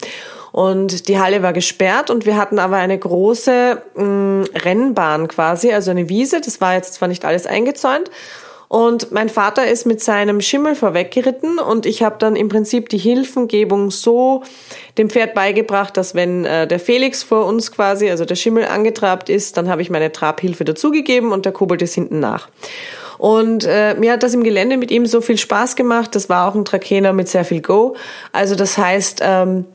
Und die Halle war gesperrt und wir hatten aber eine große mh, mm, Rennbahn quasi, also eine Wiese. Das war jetzt zwar nicht alles eingezäunt. Und mein Vater ist mit seinem Schimmel vorweggeritten und ich habe dann im Prinzip die Hilfengebung so dem Pferd beigebracht, dass wenn äh, der Felix vor uns quasi, also der Schimmel angetrabt ist, dann habe ich meine Trabhilfe dazugegeben und der Kobold ist hinten nach. Und äh, mir hat das im Gelände mit ihm so viel Spaß gemacht. Das war auch ein Trakener mit sehr viel Go. Also das heißt, ähm,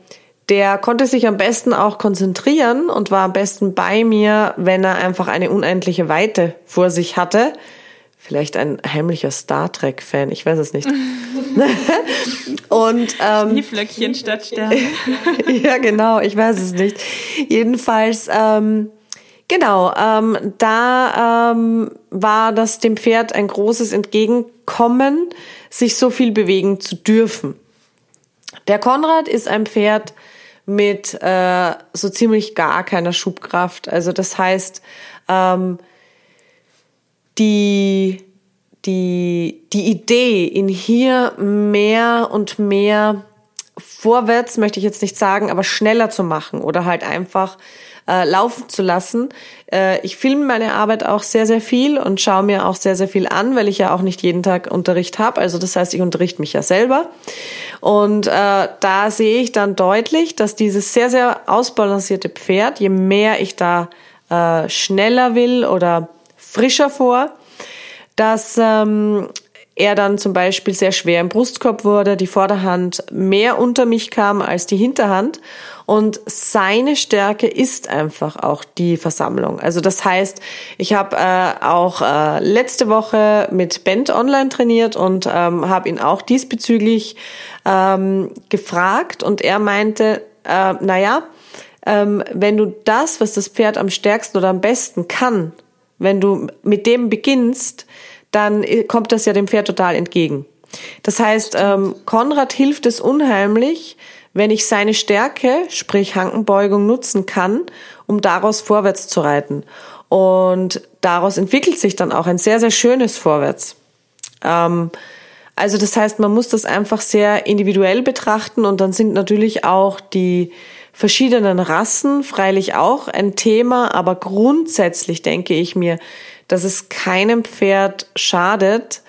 der konnte sich am besten auch konzentrieren und war am besten bei mir, wenn er einfach eine unendliche Weite vor sich hatte. Vielleicht ein heimlicher Star Trek-Fan, ich weiß es nicht. und ähm, Schneeflöckchen statt Sterne. ja, genau, ich weiß es nicht. Jedenfalls, ähm, genau, ähm, da ähm, war das dem Pferd ein großes Entgegenkommen, sich so viel bewegen zu dürfen. Der Konrad ist ein Pferd, mit äh, so ziemlich gar keiner Schubkraft. Also das heißt, ähm, die, die, die Idee, ihn hier mehr und mehr vorwärts, möchte ich jetzt nicht sagen, aber schneller zu machen oder halt einfach äh, laufen zu lassen. Äh, ich filme meine Arbeit auch sehr, sehr viel und schaue mir auch sehr, sehr viel an, weil ich ja auch nicht jeden Tag Unterricht habe. Also das heißt, ich unterrichte mich ja selber. Und äh, da sehe ich dann deutlich, dass dieses sehr, sehr ausbalancierte Pferd, je mehr ich da äh, schneller will oder frischer vor, dass ähm, er dann zum Beispiel sehr schwer im Brustkorb wurde, die Vorderhand mehr unter mich kam als die Hinterhand. Und seine Stärke ist einfach auch die Versammlung. Also das heißt, ich habe äh, auch äh, letzte Woche mit Bent online trainiert und ähm, habe ihn auch diesbezüglich ähm, gefragt und er meinte, äh, naja, ähm, wenn du das, was das Pferd am stärksten oder am besten kann, wenn du mit dem beginnst, dann kommt das ja dem Pferd total entgegen. Das heißt, ähm, Konrad hilft es unheimlich, wenn ich seine Stärke, sprich Hankenbeugung, nutzen kann, um daraus vorwärts zu reiten. Und daraus entwickelt sich dann auch ein sehr, sehr schönes Vorwärts. Ähm, also das heißt, man muss das einfach sehr individuell betrachten und dann sind natürlich auch die verschiedenen Rassen freilich auch ein Thema, aber grundsätzlich denke ich mir, dass es keinem Pferd schadet,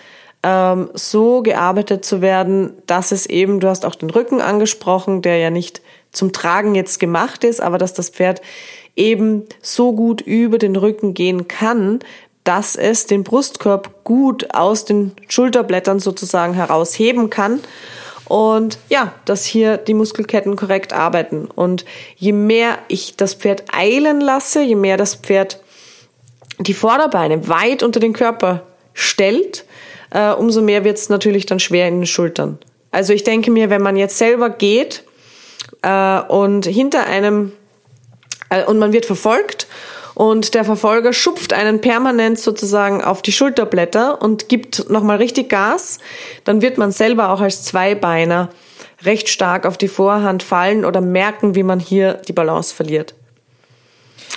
ähm, so gearbeitet zu werden, dass es eben, du hast auch den Rücken angesprochen, der ja nicht zum Tragen jetzt gemacht ist, aber dass das Pferd eben so gut über den Rücken gehen kann, dass es den Brustkorb gut aus den Schulterblättern sozusagen herausheben kann und ja, dass hier die Muskelketten korrekt arbeiten. Und je mehr ich das Pferd eilen lasse, je mehr das Pferd die Vorderbeine weit unter den Körper stellt, äh, umso mehr wird es natürlich dann schwer in den Schultern. Also ich denke mir, wenn man jetzt selber geht äh, und hinter einem äh, und man wird verfolgt und der Verfolger schupft einen permanent sozusagen auf die Schulterblätter und gibt nochmal richtig Gas, dann wird man selber auch als Zweibeiner recht stark auf die Vorhand fallen oder merken, wie man hier die Balance verliert.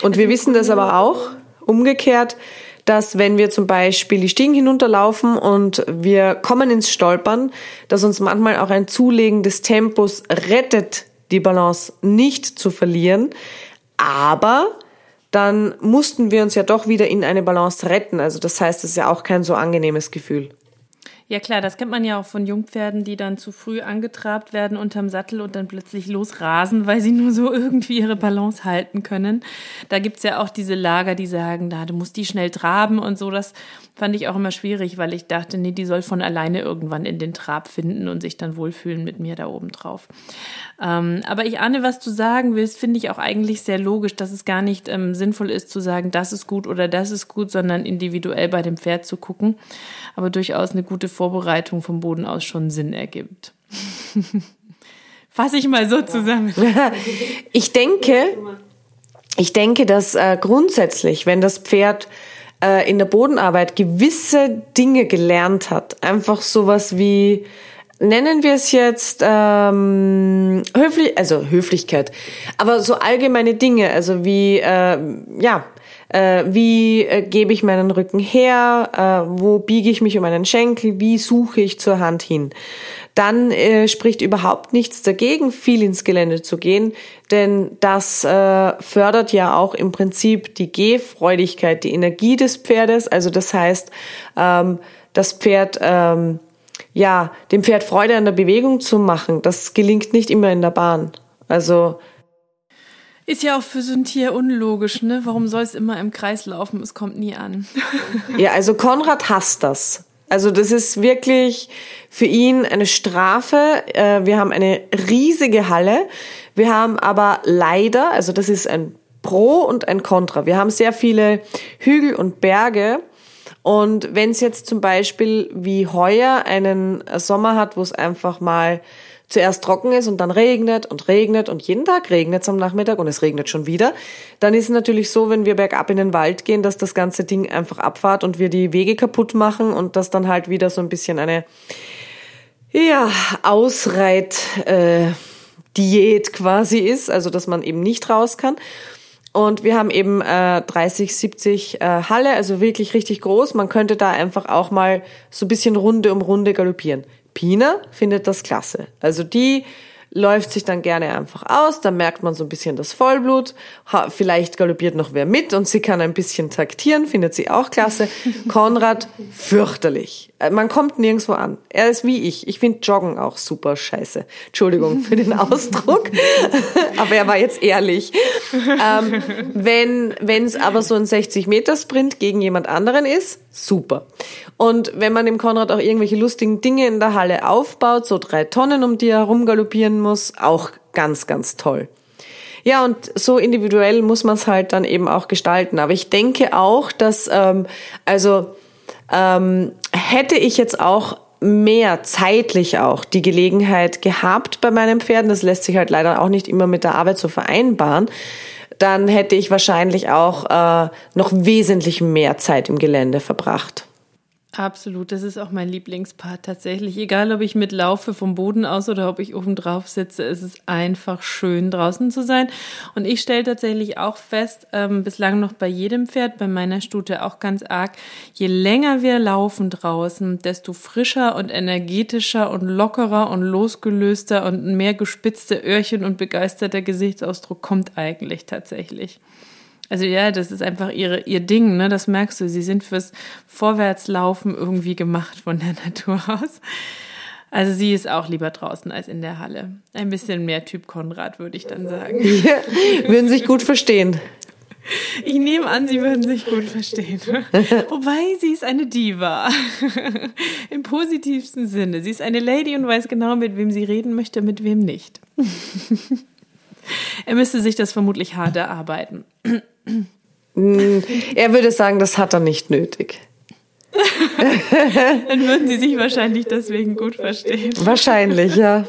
Und wir wissen das aber auch umgekehrt, dass wenn wir zum Beispiel die Stiegen hinunterlaufen und wir kommen ins Stolpern, dass uns manchmal auch ein Zulegen des Tempos rettet, die Balance nicht zu verlieren. Aber dann mussten wir uns ja doch wieder in eine Balance retten. Also das heißt, es ist ja auch kein so angenehmes Gefühl. Ja klar, das kennt man ja auch von Jungpferden, die dann zu früh angetrabt werden unterm Sattel und dann plötzlich losrasen, weil sie nur so irgendwie ihre Balance halten können. Da gibt's ja auch diese Lager, die sagen, da, du musst die schnell traben und so. Das fand ich auch immer schwierig, weil ich dachte, nee, die soll von alleine irgendwann in den Trab finden und sich dann wohlfühlen mit mir da oben drauf. Ähm, aber ich ahne, was du sagen willst, finde ich auch eigentlich sehr logisch, dass es gar nicht ähm, sinnvoll ist zu sagen, das ist gut oder das ist gut, sondern individuell bei dem Pferd zu gucken. Aber durchaus eine gute Vorbereitung vom Boden aus schon Sinn ergibt. Fasse ich mal so zusammen. ich denke, ich denke, dass äh, grundsätzlich, wenn das Pferd äh, in der Bodenarbeit gewisse Dinge gelernt hat, einfach sowas wie nennen wir es jetzt ähm, höflich, also Höflichkeit, aber so allgemeine Dinge, also wie äh, ja äh, wie äh, gebe ich meinen Rücken her, äh, wo biege ich mich um meinen Schenkel, wie suche ich zur Hand hin. Dann äh, spricht überhaupt nichts dagegen, viel ins Gelände zu gehen, denn das äh, fördert ja auch im Prinzip die Gehfreudigkeit, die Energie des Pferdes. Also das heißt, ähm, das Pferd ähm, ja, dem Pferd Freude an der Bewegung zu machen, das gelingt nicht immer in der Bahn. Also ist ja auch für so ein Tier unlogisch, ne? Warum soll es immer im Kreis laufen? Es kommt nie an. ja, also Konrad hasst das. Also das ist wirklich für ihn eine Strafe. Äh, wir haben eine riesige Halle. Wir haben aber leider, also das ist ein Pro und ein Contra. Wir haben sehr viele Hügel und Berge. Und wenn es jetzt zum Beispiel wie heuer einen Sommer hat, wo es einfach mal zuerst trocken ist und dann regnet und regnet und jeden Tag regnet es am Nachmittag und es regnet schon wieder, dann ist es natürlich so, wenn wir bergab in den Wald gehen, dass das ganze Ding einfach abfahrt und wir die Wege kaputt machen und das dann halt wieder so ein bisschen eine, ja, Ausreit, äh, Diät quasi ist, also dass man eben nicht raus kann. Und wir haben eben äh, 30, 70 äh, Halle, also wirklich richtig groß. Man könnte da einfach auch mal so ein bisschen Runde um Runde galoppieren. Pina findet das klasse. Also die läuft sich dann gerne einfach aus, dann merkt man so ein bisschen das Vollblut, vielleicht galoppiert noch wer mit und sie kann ein bisschen taktieren, findet sie auch klasse. Konrad, fürchterlich. Äh, man kommt nirgendwo an. Er ist wie ich. Ich finde Joggen auch super scheiße. Entschuldigung für den Ausdruck, aber er war jetzt ehrlich. Ähm, wenn es aber so ein 60-Meter-Sprint gegen jemand anderen ist, super. Und wenn man dem Konrad auch irgendwelche lustigen Dinge in der Halle aufbaut, so drei Tonnen, um die er rumgaloppieren muss, auch ganz, ganz toll. Ja, und so individuell muss man es halt dann eben auch gestalten. Aber ich denke auch, dass, ähm, also ähm, hätte ich jetzt auch mehr zeitlich auch die Gelegenheit gehabt bei meinen Pferden, das lässt sich halt leider auch nicht immer mit der Arbeit so vereinbaren, dann hätte ich wahrscheinlich auch äh, noch wesentlich mehr Zeit im Gelände verbracht. Absolut, das ist auch mein Lieblingspart tatsächlich. Egal, ob ich mitlaufe vom Boden aus oder ob ich oben drauf sitze, es ist einfach schön draußen zu sein. Und ich stelle tatsächlich auch fest, ähm, bislang noch bei jedem Pferd, bei meiner Stute auch ganz arg, je länger wir laufen draußen, desto frischer und energetischer und lockerer und losgelöster und mehr gespitzte Öhrchen und begeisterter Gesichtsausdruck kommt eigentlich tatsächlich. Also ja, das ist einfach ihre, ihr Ding, ne? Das merkst du. Sie sind fürs Vorwärtslaufen irgendwie gemacht von der Natur aus. Also sie ist auch lieber draußen als in der Halle. Ein bisschen mehr Typ Konrad, würde ich dann sagen. Ja, würden sich gut verstehen. Ich nehme an, sie würden sich gut verstehen. Wobei sie ist eine Diva. Im positivsten Sinne. Sie ist eine Lady und weiß genau, mit wem sie reden möchte, mit wem nicht. er müsste sich das vermutlich hart erarbeiten. Mm, er würde sagen, das hat er nicht nötig. Dann würden sie sich wahrscheinlich deswegen gut verstehen. Wahrscheinlich, ja.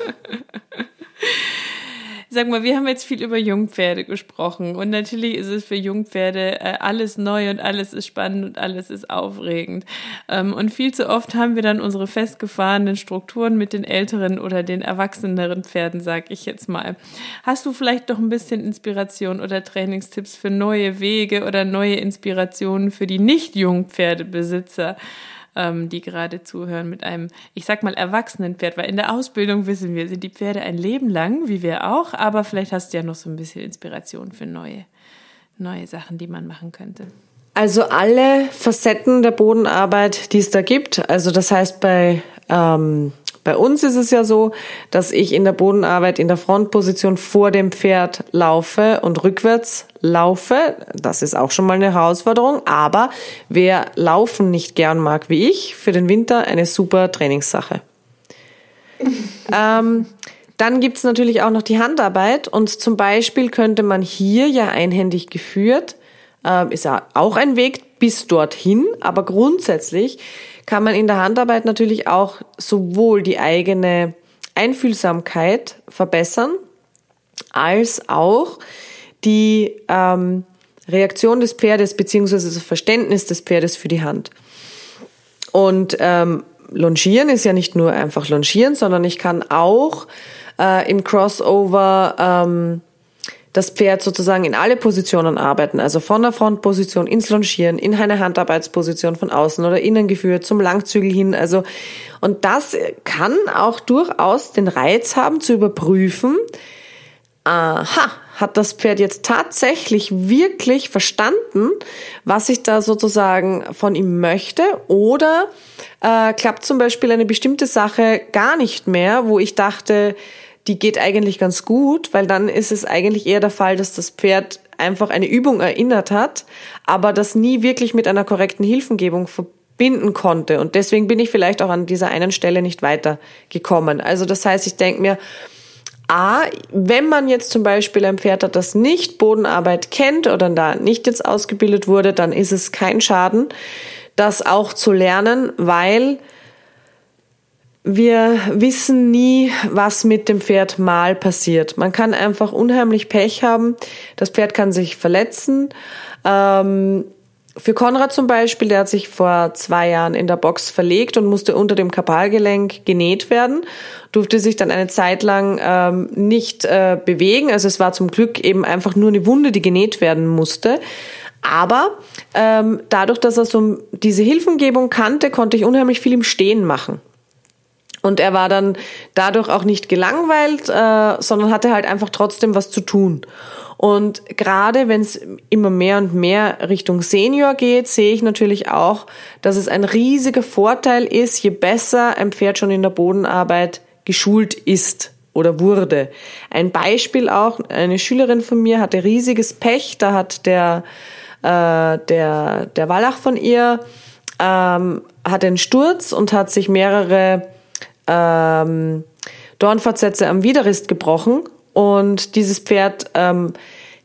Sag mal, wir haben jetzt viel über Jungpferde gesprochen und natürlich ist es für Jungpferde äh, alles neu und alles ist spannend und alles ist aufregend. Ähm, und viel zu oft haben wir dann unsere festgefahrenen Strukturen mit den älteren oder den erwachseneren Pferden, sag ich jetzt mal. Hast du vielleicht doch ein bisschen Inspiration oder Trainingstipps für neue Wege oder neue Inspirationen für die Nicht-Jungpferdebesitzer? Ähm, die gerade zuhören, mit einem, ich sag mal, erwachsenen Pferd, weil in der Ausbildung wissen wir, sind die Pferde ein Leben lang, wie wir auch, aber vielleicht hast du ja noch so ein bisschen Inspiration für neue, neue Sachen, die man machen könnte. Also alle Facetten der Bodenarbeit, die es da gibt, also das heißt bei ähm, bei uns ist es ja so, dass ich in der Bodenarbeit in der Frontposition vor dem Pferd laufe und rückwärts laufe. Das ist auch schon mal eine Herausforderung. Aber wer Laufen nicht gern mag wie ich, für den Winter eine super Trainingssache. ähm, dann gibt's natürlich auch noch die Handarbeit und zum Beispiel könnte man hier ja einhändig geführt, äh, ist ja auch ein Weg bis dorthin, aber grundsätzlich kann man in der Handarbeit natürlich auch sowohl die eigene Einfühlsamkeit verbessern, als auch die ähm, Reaktion des Pferdes beziehungsweise das Verständnis des Pferdes für die Hand. Und ähm, Longieren ist ja nicht nur einfach Longieren, sondern ich kann auch äh, im Crossover ähm, das Pferd sozusagen in alle Positionen arbeiten, also von der Frontposition ins Longieren, in eine Handarbeitsposition von außen oder innen geführt, zum Langzügel hin. Also, und das kann auch durchaus den Reiz haben zu überprüfen, aha, hat das Pferd jetzt tatsächlich wirklich verstanden, was ich da sozusagen von ihm möchte oder äh, klappt zum Beispiel eine bestimmte Sache gar nicht mehr, wo ich dachte, die geht eigentlich ganz gut, weil dann ist es eigentlich eher der Fall, dass das Pferd einfach eine Übung erinnert hat, aber das nie wirklich mit einer korrekten Hilfengebung verbinden konnte. Und deswegen bin ich vielleicht auch an dieser einen Stelle nicht weitergekommen. Also das heißt, ich denke mir, A, wenn man jetzt zum Beispiel ein Pferd hat, das nicht Bodenarbeit kennt oder da nicht jetzt ausgebildet wurde, dann ist es kein Schaden, das auch zu lernen, weil wir wissen nie, was mit dem Pferd mal passiert. Man kann einfach unheimlich Pech haben. Das Pferd kann sich verletzen. Ähm, für Konrad zum Beispiel, der hat sich vor zwei Jahren in der Box verlegt und musste unter dem Kapalgelenk genäht werden, durfte sich dann eine Zeit lang ähm, nicht äh, bewegen. Also es war zum Glück eben einfach nur eine Wunde, die genäht werden musste. Aber ähm, dadurch, dass er so diese Hilfengebung kannte, konnte ich unheimlich viel im Stehen machen. Und er war dann dadurch auch nicht gelangweilt, äh, sondern hatte halt einfach trotzdem was zu tun. Und gerade wenn es immer mehr und mehr Richtung Senior geht, sehe ich natürlich auch, dass es ein riesiger Vorteil ist, je besser ein Pferd schon in der Bodenarbeit geschult ist oder wurde. Ein Beispiel auch, eine Schülerin von mir hatte riesiges Pech, da hat der, äh, der, der Wallach von ihr ähm, hat einen Sturz und hat sich mehrere ähm, Dornfortsätze am Widerrist gebrochen und dieses Pferd ähm,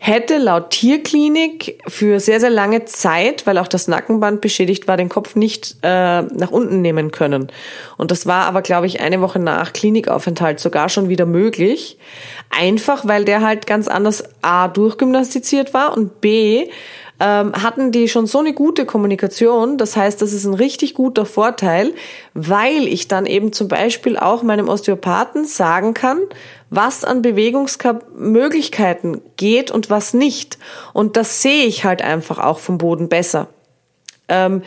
hätte laut Tierklinik für sehr, sehr lange Zeit, weil auch das Nackenband beschädigt war, den Kopf nicht äh, nach unten nehmen können. Und das war aber, glaube ich, eine Woche nach Klinikaufenthalt sogar schon wieder möglich. Einfach, weil der halt ganz anders A durchgymnastiziert war und B ähm, hatten die schon so eine gute Kommunikation. Das heißt, das ist ein richtig guter Vorteil, weil ich dann eben zum Beispiel auch meinem Osteopathen sagen kann, was an Bewegungsmöglichkeiten geht und was nicht. Und das sehe ich halt einfach auch vom Boden besser. Ähm,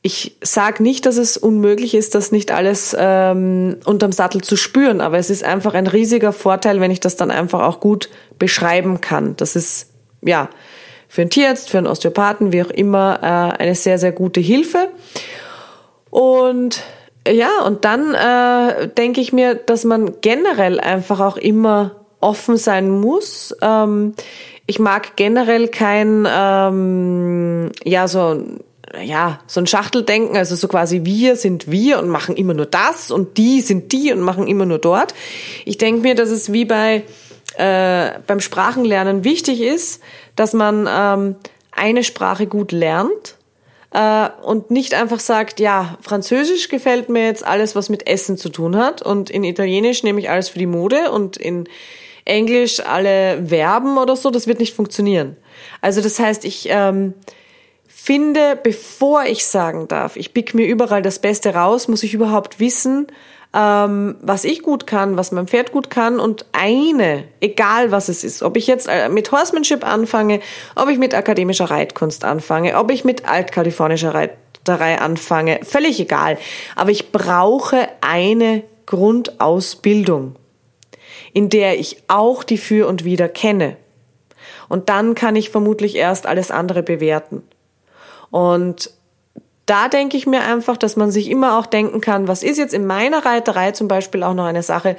ich sage nicht, dass es unmöglich ist, das nicht alles ähm, unterm Sattel zu spüren, aber es ist einfach ein riesiger Vorteil, wenn ich das dann einfach auch gut beschreiben kann. Das ist ja für einen Tierarzt, für einen Osteopathen, wie auch immer, äh, eine sehr, sehr gute Hilfe. Und ja, und dann äh, denke ich mir, dass man generell einfach auch immer offen sein muss. Ähm, ich mag generell kein, ähm, ja, so ja, so ein Schachteldenken, also so quasi wir sind wir und machen immer nur das und die sind die und machen immer nur dort. Ich denke mir, dass es wie bei äh, beim Sprachenlernen wichtig ist, dass man ähm, eine Sprache gut lernt äh, und nicht einfach sagt, ja, Französisch gefällt mir jetzt alles, was mit Essen zu tun hat und in Italienisch nehme ich alles für die Mode und in Englisch alle Verben oder so, das wird nicht funktionieren. Also das heißt, ich ähm, finde, bevor ich sagen darf, ich pick mir überall das Beste raus, muss ich überhaupt wissen, ähm, was ich gut kann, was mein Pferd gut kann und eine, egal was es ist, ob ich jetzt äh, mit Horsemanship anfange, ob ich mit akademischer Reitkunst anfange, ob ich mit altkalifornischer Reiterei anfange, völlig egal. Aber ich brauche eine Grundausbildung, in der ich auch die Für und Wider kenne. Und dann kann ich vermutlich erst alles andere bewerten. Und da denke ich mir einfach, dass man sich immer auch denken kann, was ist jetzt in meiner Reiterei zum Beispiel auch noch eine Sache,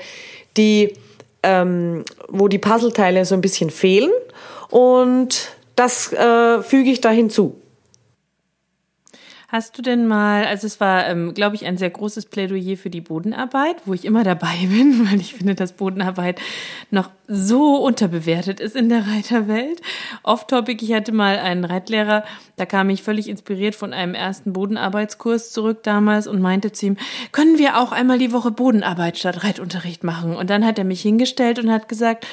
die, ähm, wo die Puzzleteile so ein bisschen fehlen und das äh, füge ich da hinzu. Hast du denn mal, also es war, ähm, glaube ich, ein sehr großes Plädoyer für die Bodenarbeit, wo ich immer dabei bin, weil ich finde, dass Bodenarbeit noch so unterbewertet ist in der Reiterwelt. Off-topic, ich hatte mal einen Reitlehrer, da kam ich völlig inspiriert von einem ersten Bodenarbeitskurs zurück damals und meinte zu ihm, können wir auch einmal die Woche Bodenarbeit statt Reitunterricht machen? Und dann hat er mich hingestellt und hat gesagt,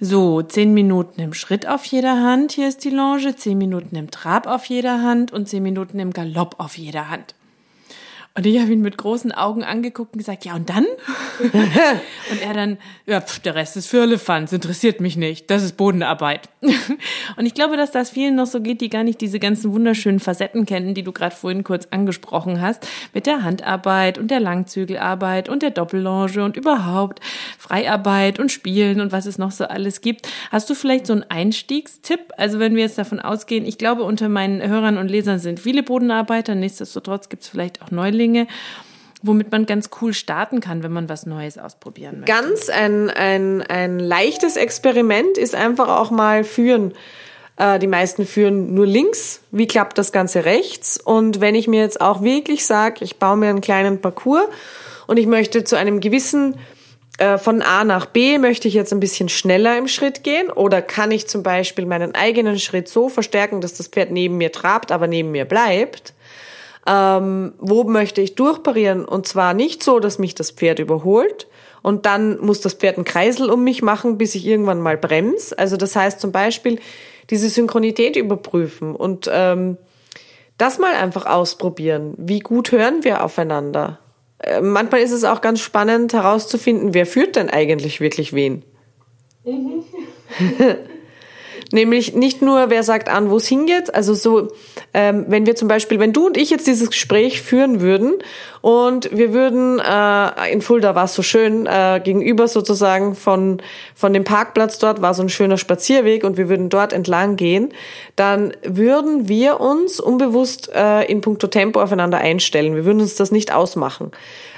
so, zehn Minuten im Schritt auf jeder Hand, hier ist die Longe, zehn Minuten im Trab auf jeder Hand und zehn Minuten im Galopp auf jeder Hand. Und ich habe ihn mit großen Augen angeguckt und gesagt, ja und dann? und er dann, ja, pf, der Rest ist für Elefants, interessiert mich nicht, das ist Bodenarbeit. und ich glaube, dass das vielen noch so geht, die gar nicht diese ganzen wunderschönen Facetten kennen, die du gerade vorhin kurz angesprochen hast, mit der Handarbeit und der Langzügelarbeit und der Doppellonge und überhaupt Freiarbeit und Spielen und was es noch so alles gibt. Hast du vielleicht so einen Einstiegstipp? Also wenn wir jetzt davon ausgehen, ich glaube, unter meinen Hörern und Lesern sind viele Bodenarbeiter, nichtsdestotrotz gibt es vielleicht auch Neulinge, Dinge, womit man ganz cool starten kann, wenn man was Neues ausprobieren möchte. Ganz ein, ein, ein leichtes Experiment ist einfach auch mal führen. Äh, die meisten führen nur links. Wie klappt das Ganze rechts? Und wenn ich mir jetzt auch wirklich sage, ich baue mir einen kleinen Parcours und ich möchte zu einem gewissen äh, von A nach B möchte ich jetzt ein bisschen schneller im Schritt gehen oder kann ich zum Beispiel meinen eigenen Schritt so verstärken, dass das Pferd neben mir trabt, aber neben mir bleibt? Ähm, wo möchte ich durchparieren und zwar nicht so, dass mich das Pferd überholt und dann muss das Pferd einen Kreisel um mich machen, bis ich irgendwann mal bremse. Also das heißt zum Beispiel diese Synchronität überprüfen und ähm, das mal einfach ausprobieren. Wie gut hören wir aufeinander? Äh, manchmal ist es auch ganz spannend herauszufinden, wer führt denn eigentlich wirklich wen. Mhm. Nämlich nicht nur, wer sagt an, wo es hingeht. Also so, ähm, wenn wir zum Beispiel, wenn du und ich jetzt dieses Gespräch führen würden und wir würden äh, in Fulda war es so schön äh, gegenüber sozusagen von von dem Parkplatz dort war so ein schöner Spazierweg und wir würden dort entlang gehen, dann würden wir uns unbewusst äh, in puncto Tempo aufeinander einstellen. Wir würden uns das nicht ausmachen.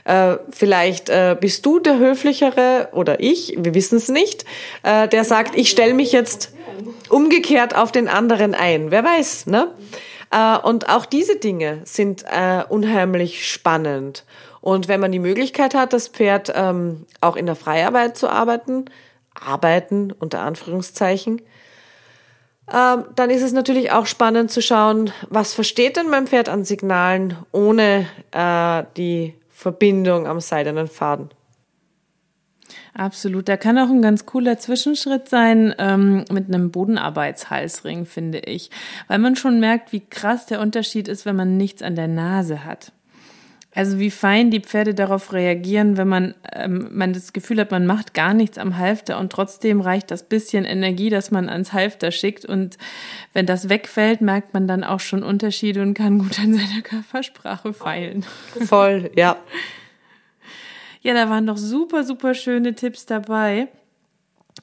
Äh, vielleicht äh, bist du der höflichere oder ich, wir wissen es nicht, äh, der sagt, ich stelle mich jetzt umgekehrt auf den anderen ein. Wer weiß, ne? Äh, und auch diese Dinge sind äh, unheimlich spannend. Und wenn man die Möglichkeit hat, das Pferd ähm, auch in der Freiarbeit zu arbeiten, arbeiten unter Anführungszeichen, ähm, dann ist es natürlich auch spannend zu schauen, was versteht denn mein Pferd an Signalen ohne äh, die Verbindung am seidenen Faden. Absolut. Da kann auch ein ganz cooler Zwischenschritt sein ähm, mit einem Bodenarbeitshalsring, finde ich. Weil man schon merkt, wie krass der Unterschied ist, wenn man nichts an der Nase hat. Also wie fein die Pferde darauf reagieren, wenn man, ähm, man das Gefühl hat, man macht gar nichts am Halfter und trotzdem reicht das bisschen Energie, das man ans Halfter schickt. Und wenn das wegfällt, merkt man dann auch schon Unterschiede und kann gut an seiner Körpersprache feilen. Voll, ja. Ja, da waren doch super, super schöne Tipps dabei.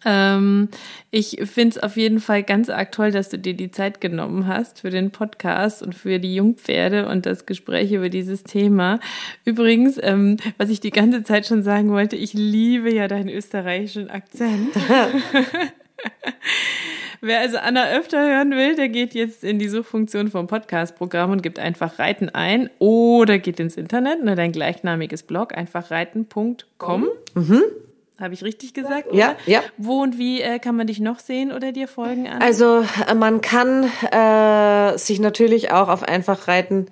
Ähm, ich finde es auf jeden Fall ganz arg toll, dass du dir die Zeit genommen hast für den Podcast und für die Jungpferde und das Gespräch über dieses Thema. Übrigens, ähm, was ich die ganze Zeit schon sagen wollte, ich liebe ja deinen österreichischen Akzent. Wer also Anna öfter hören will, der geht jetzt in die Suchfunktion vom Podcast-Programm und gibt einfach Reiten ein oder geht ins Internet, ne, dein gleichnamiges Blog, einfach reiten.com. Mhm. Habe ich richtig gesagt? Oder? Ja, ja. Wo und wie äh, kann man dich noch sehen oder dir folgen? Anna? Also äh, man kann äh, sich natürlich auch auf einfach reiten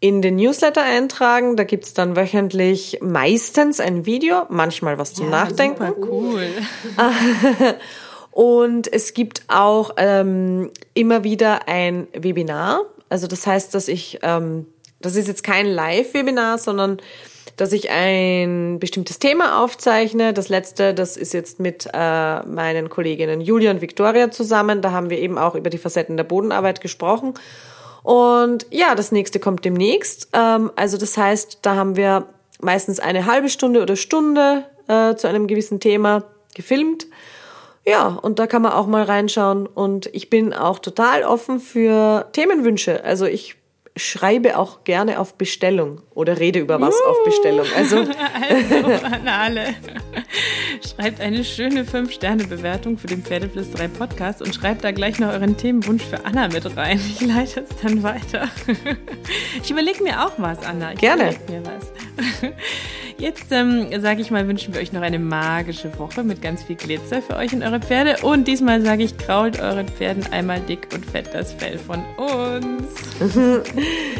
in den Newsletter eintragen. Da gibt's dann wöchentlich meistens ein Video, manchmal was zum ja, Nachdenken. Super cool. Und es gibt auch ähm, immer wieder ein Webinar. Also das heißt, dass ich, ähm, das ist jetzt kein Live-Webinar, sondern dass ich ein bestimmtes Thema aufzeichne. Das letzte, das ist jetzt mit äh, meinen Kolleginnen Julia und Victoria zusammen. Da haben wir eben auch über die Facetten der Bodenarbeit gesprochen. Und ja, das nächste kommt demnächst. Ähm, also das heißt, da haben wir meistens eine halbe Stunde oder Stunde äh, zu einem gewissen Thema gefilmt. Ja, und da kann man auch mal reinschauen. Und ich bin auch total offen für Themenwünsche. Also ich schreibe auch gerne auf Bestellung oder rede über was uh. auf Bestellung. Also, also an alle. Schreibt eine schöne 5-Sterne-Bewertung für den Pferdeflüsterei Podcast und schreibt da gleich noch euren Themenwunsch für Anna mit rein. Ich leite es dann weiter. Ich überlege mir auch was, Anna. Ich gerne. mir was. Jetzt ähm, sage ich mal, wünschen wir euch noch eine magische Woche mit ganz viel Glitzer für euch und eure Pferde. Und diesmal sage ich, krault euren Pferden einmal dick und fett das Fell von uns.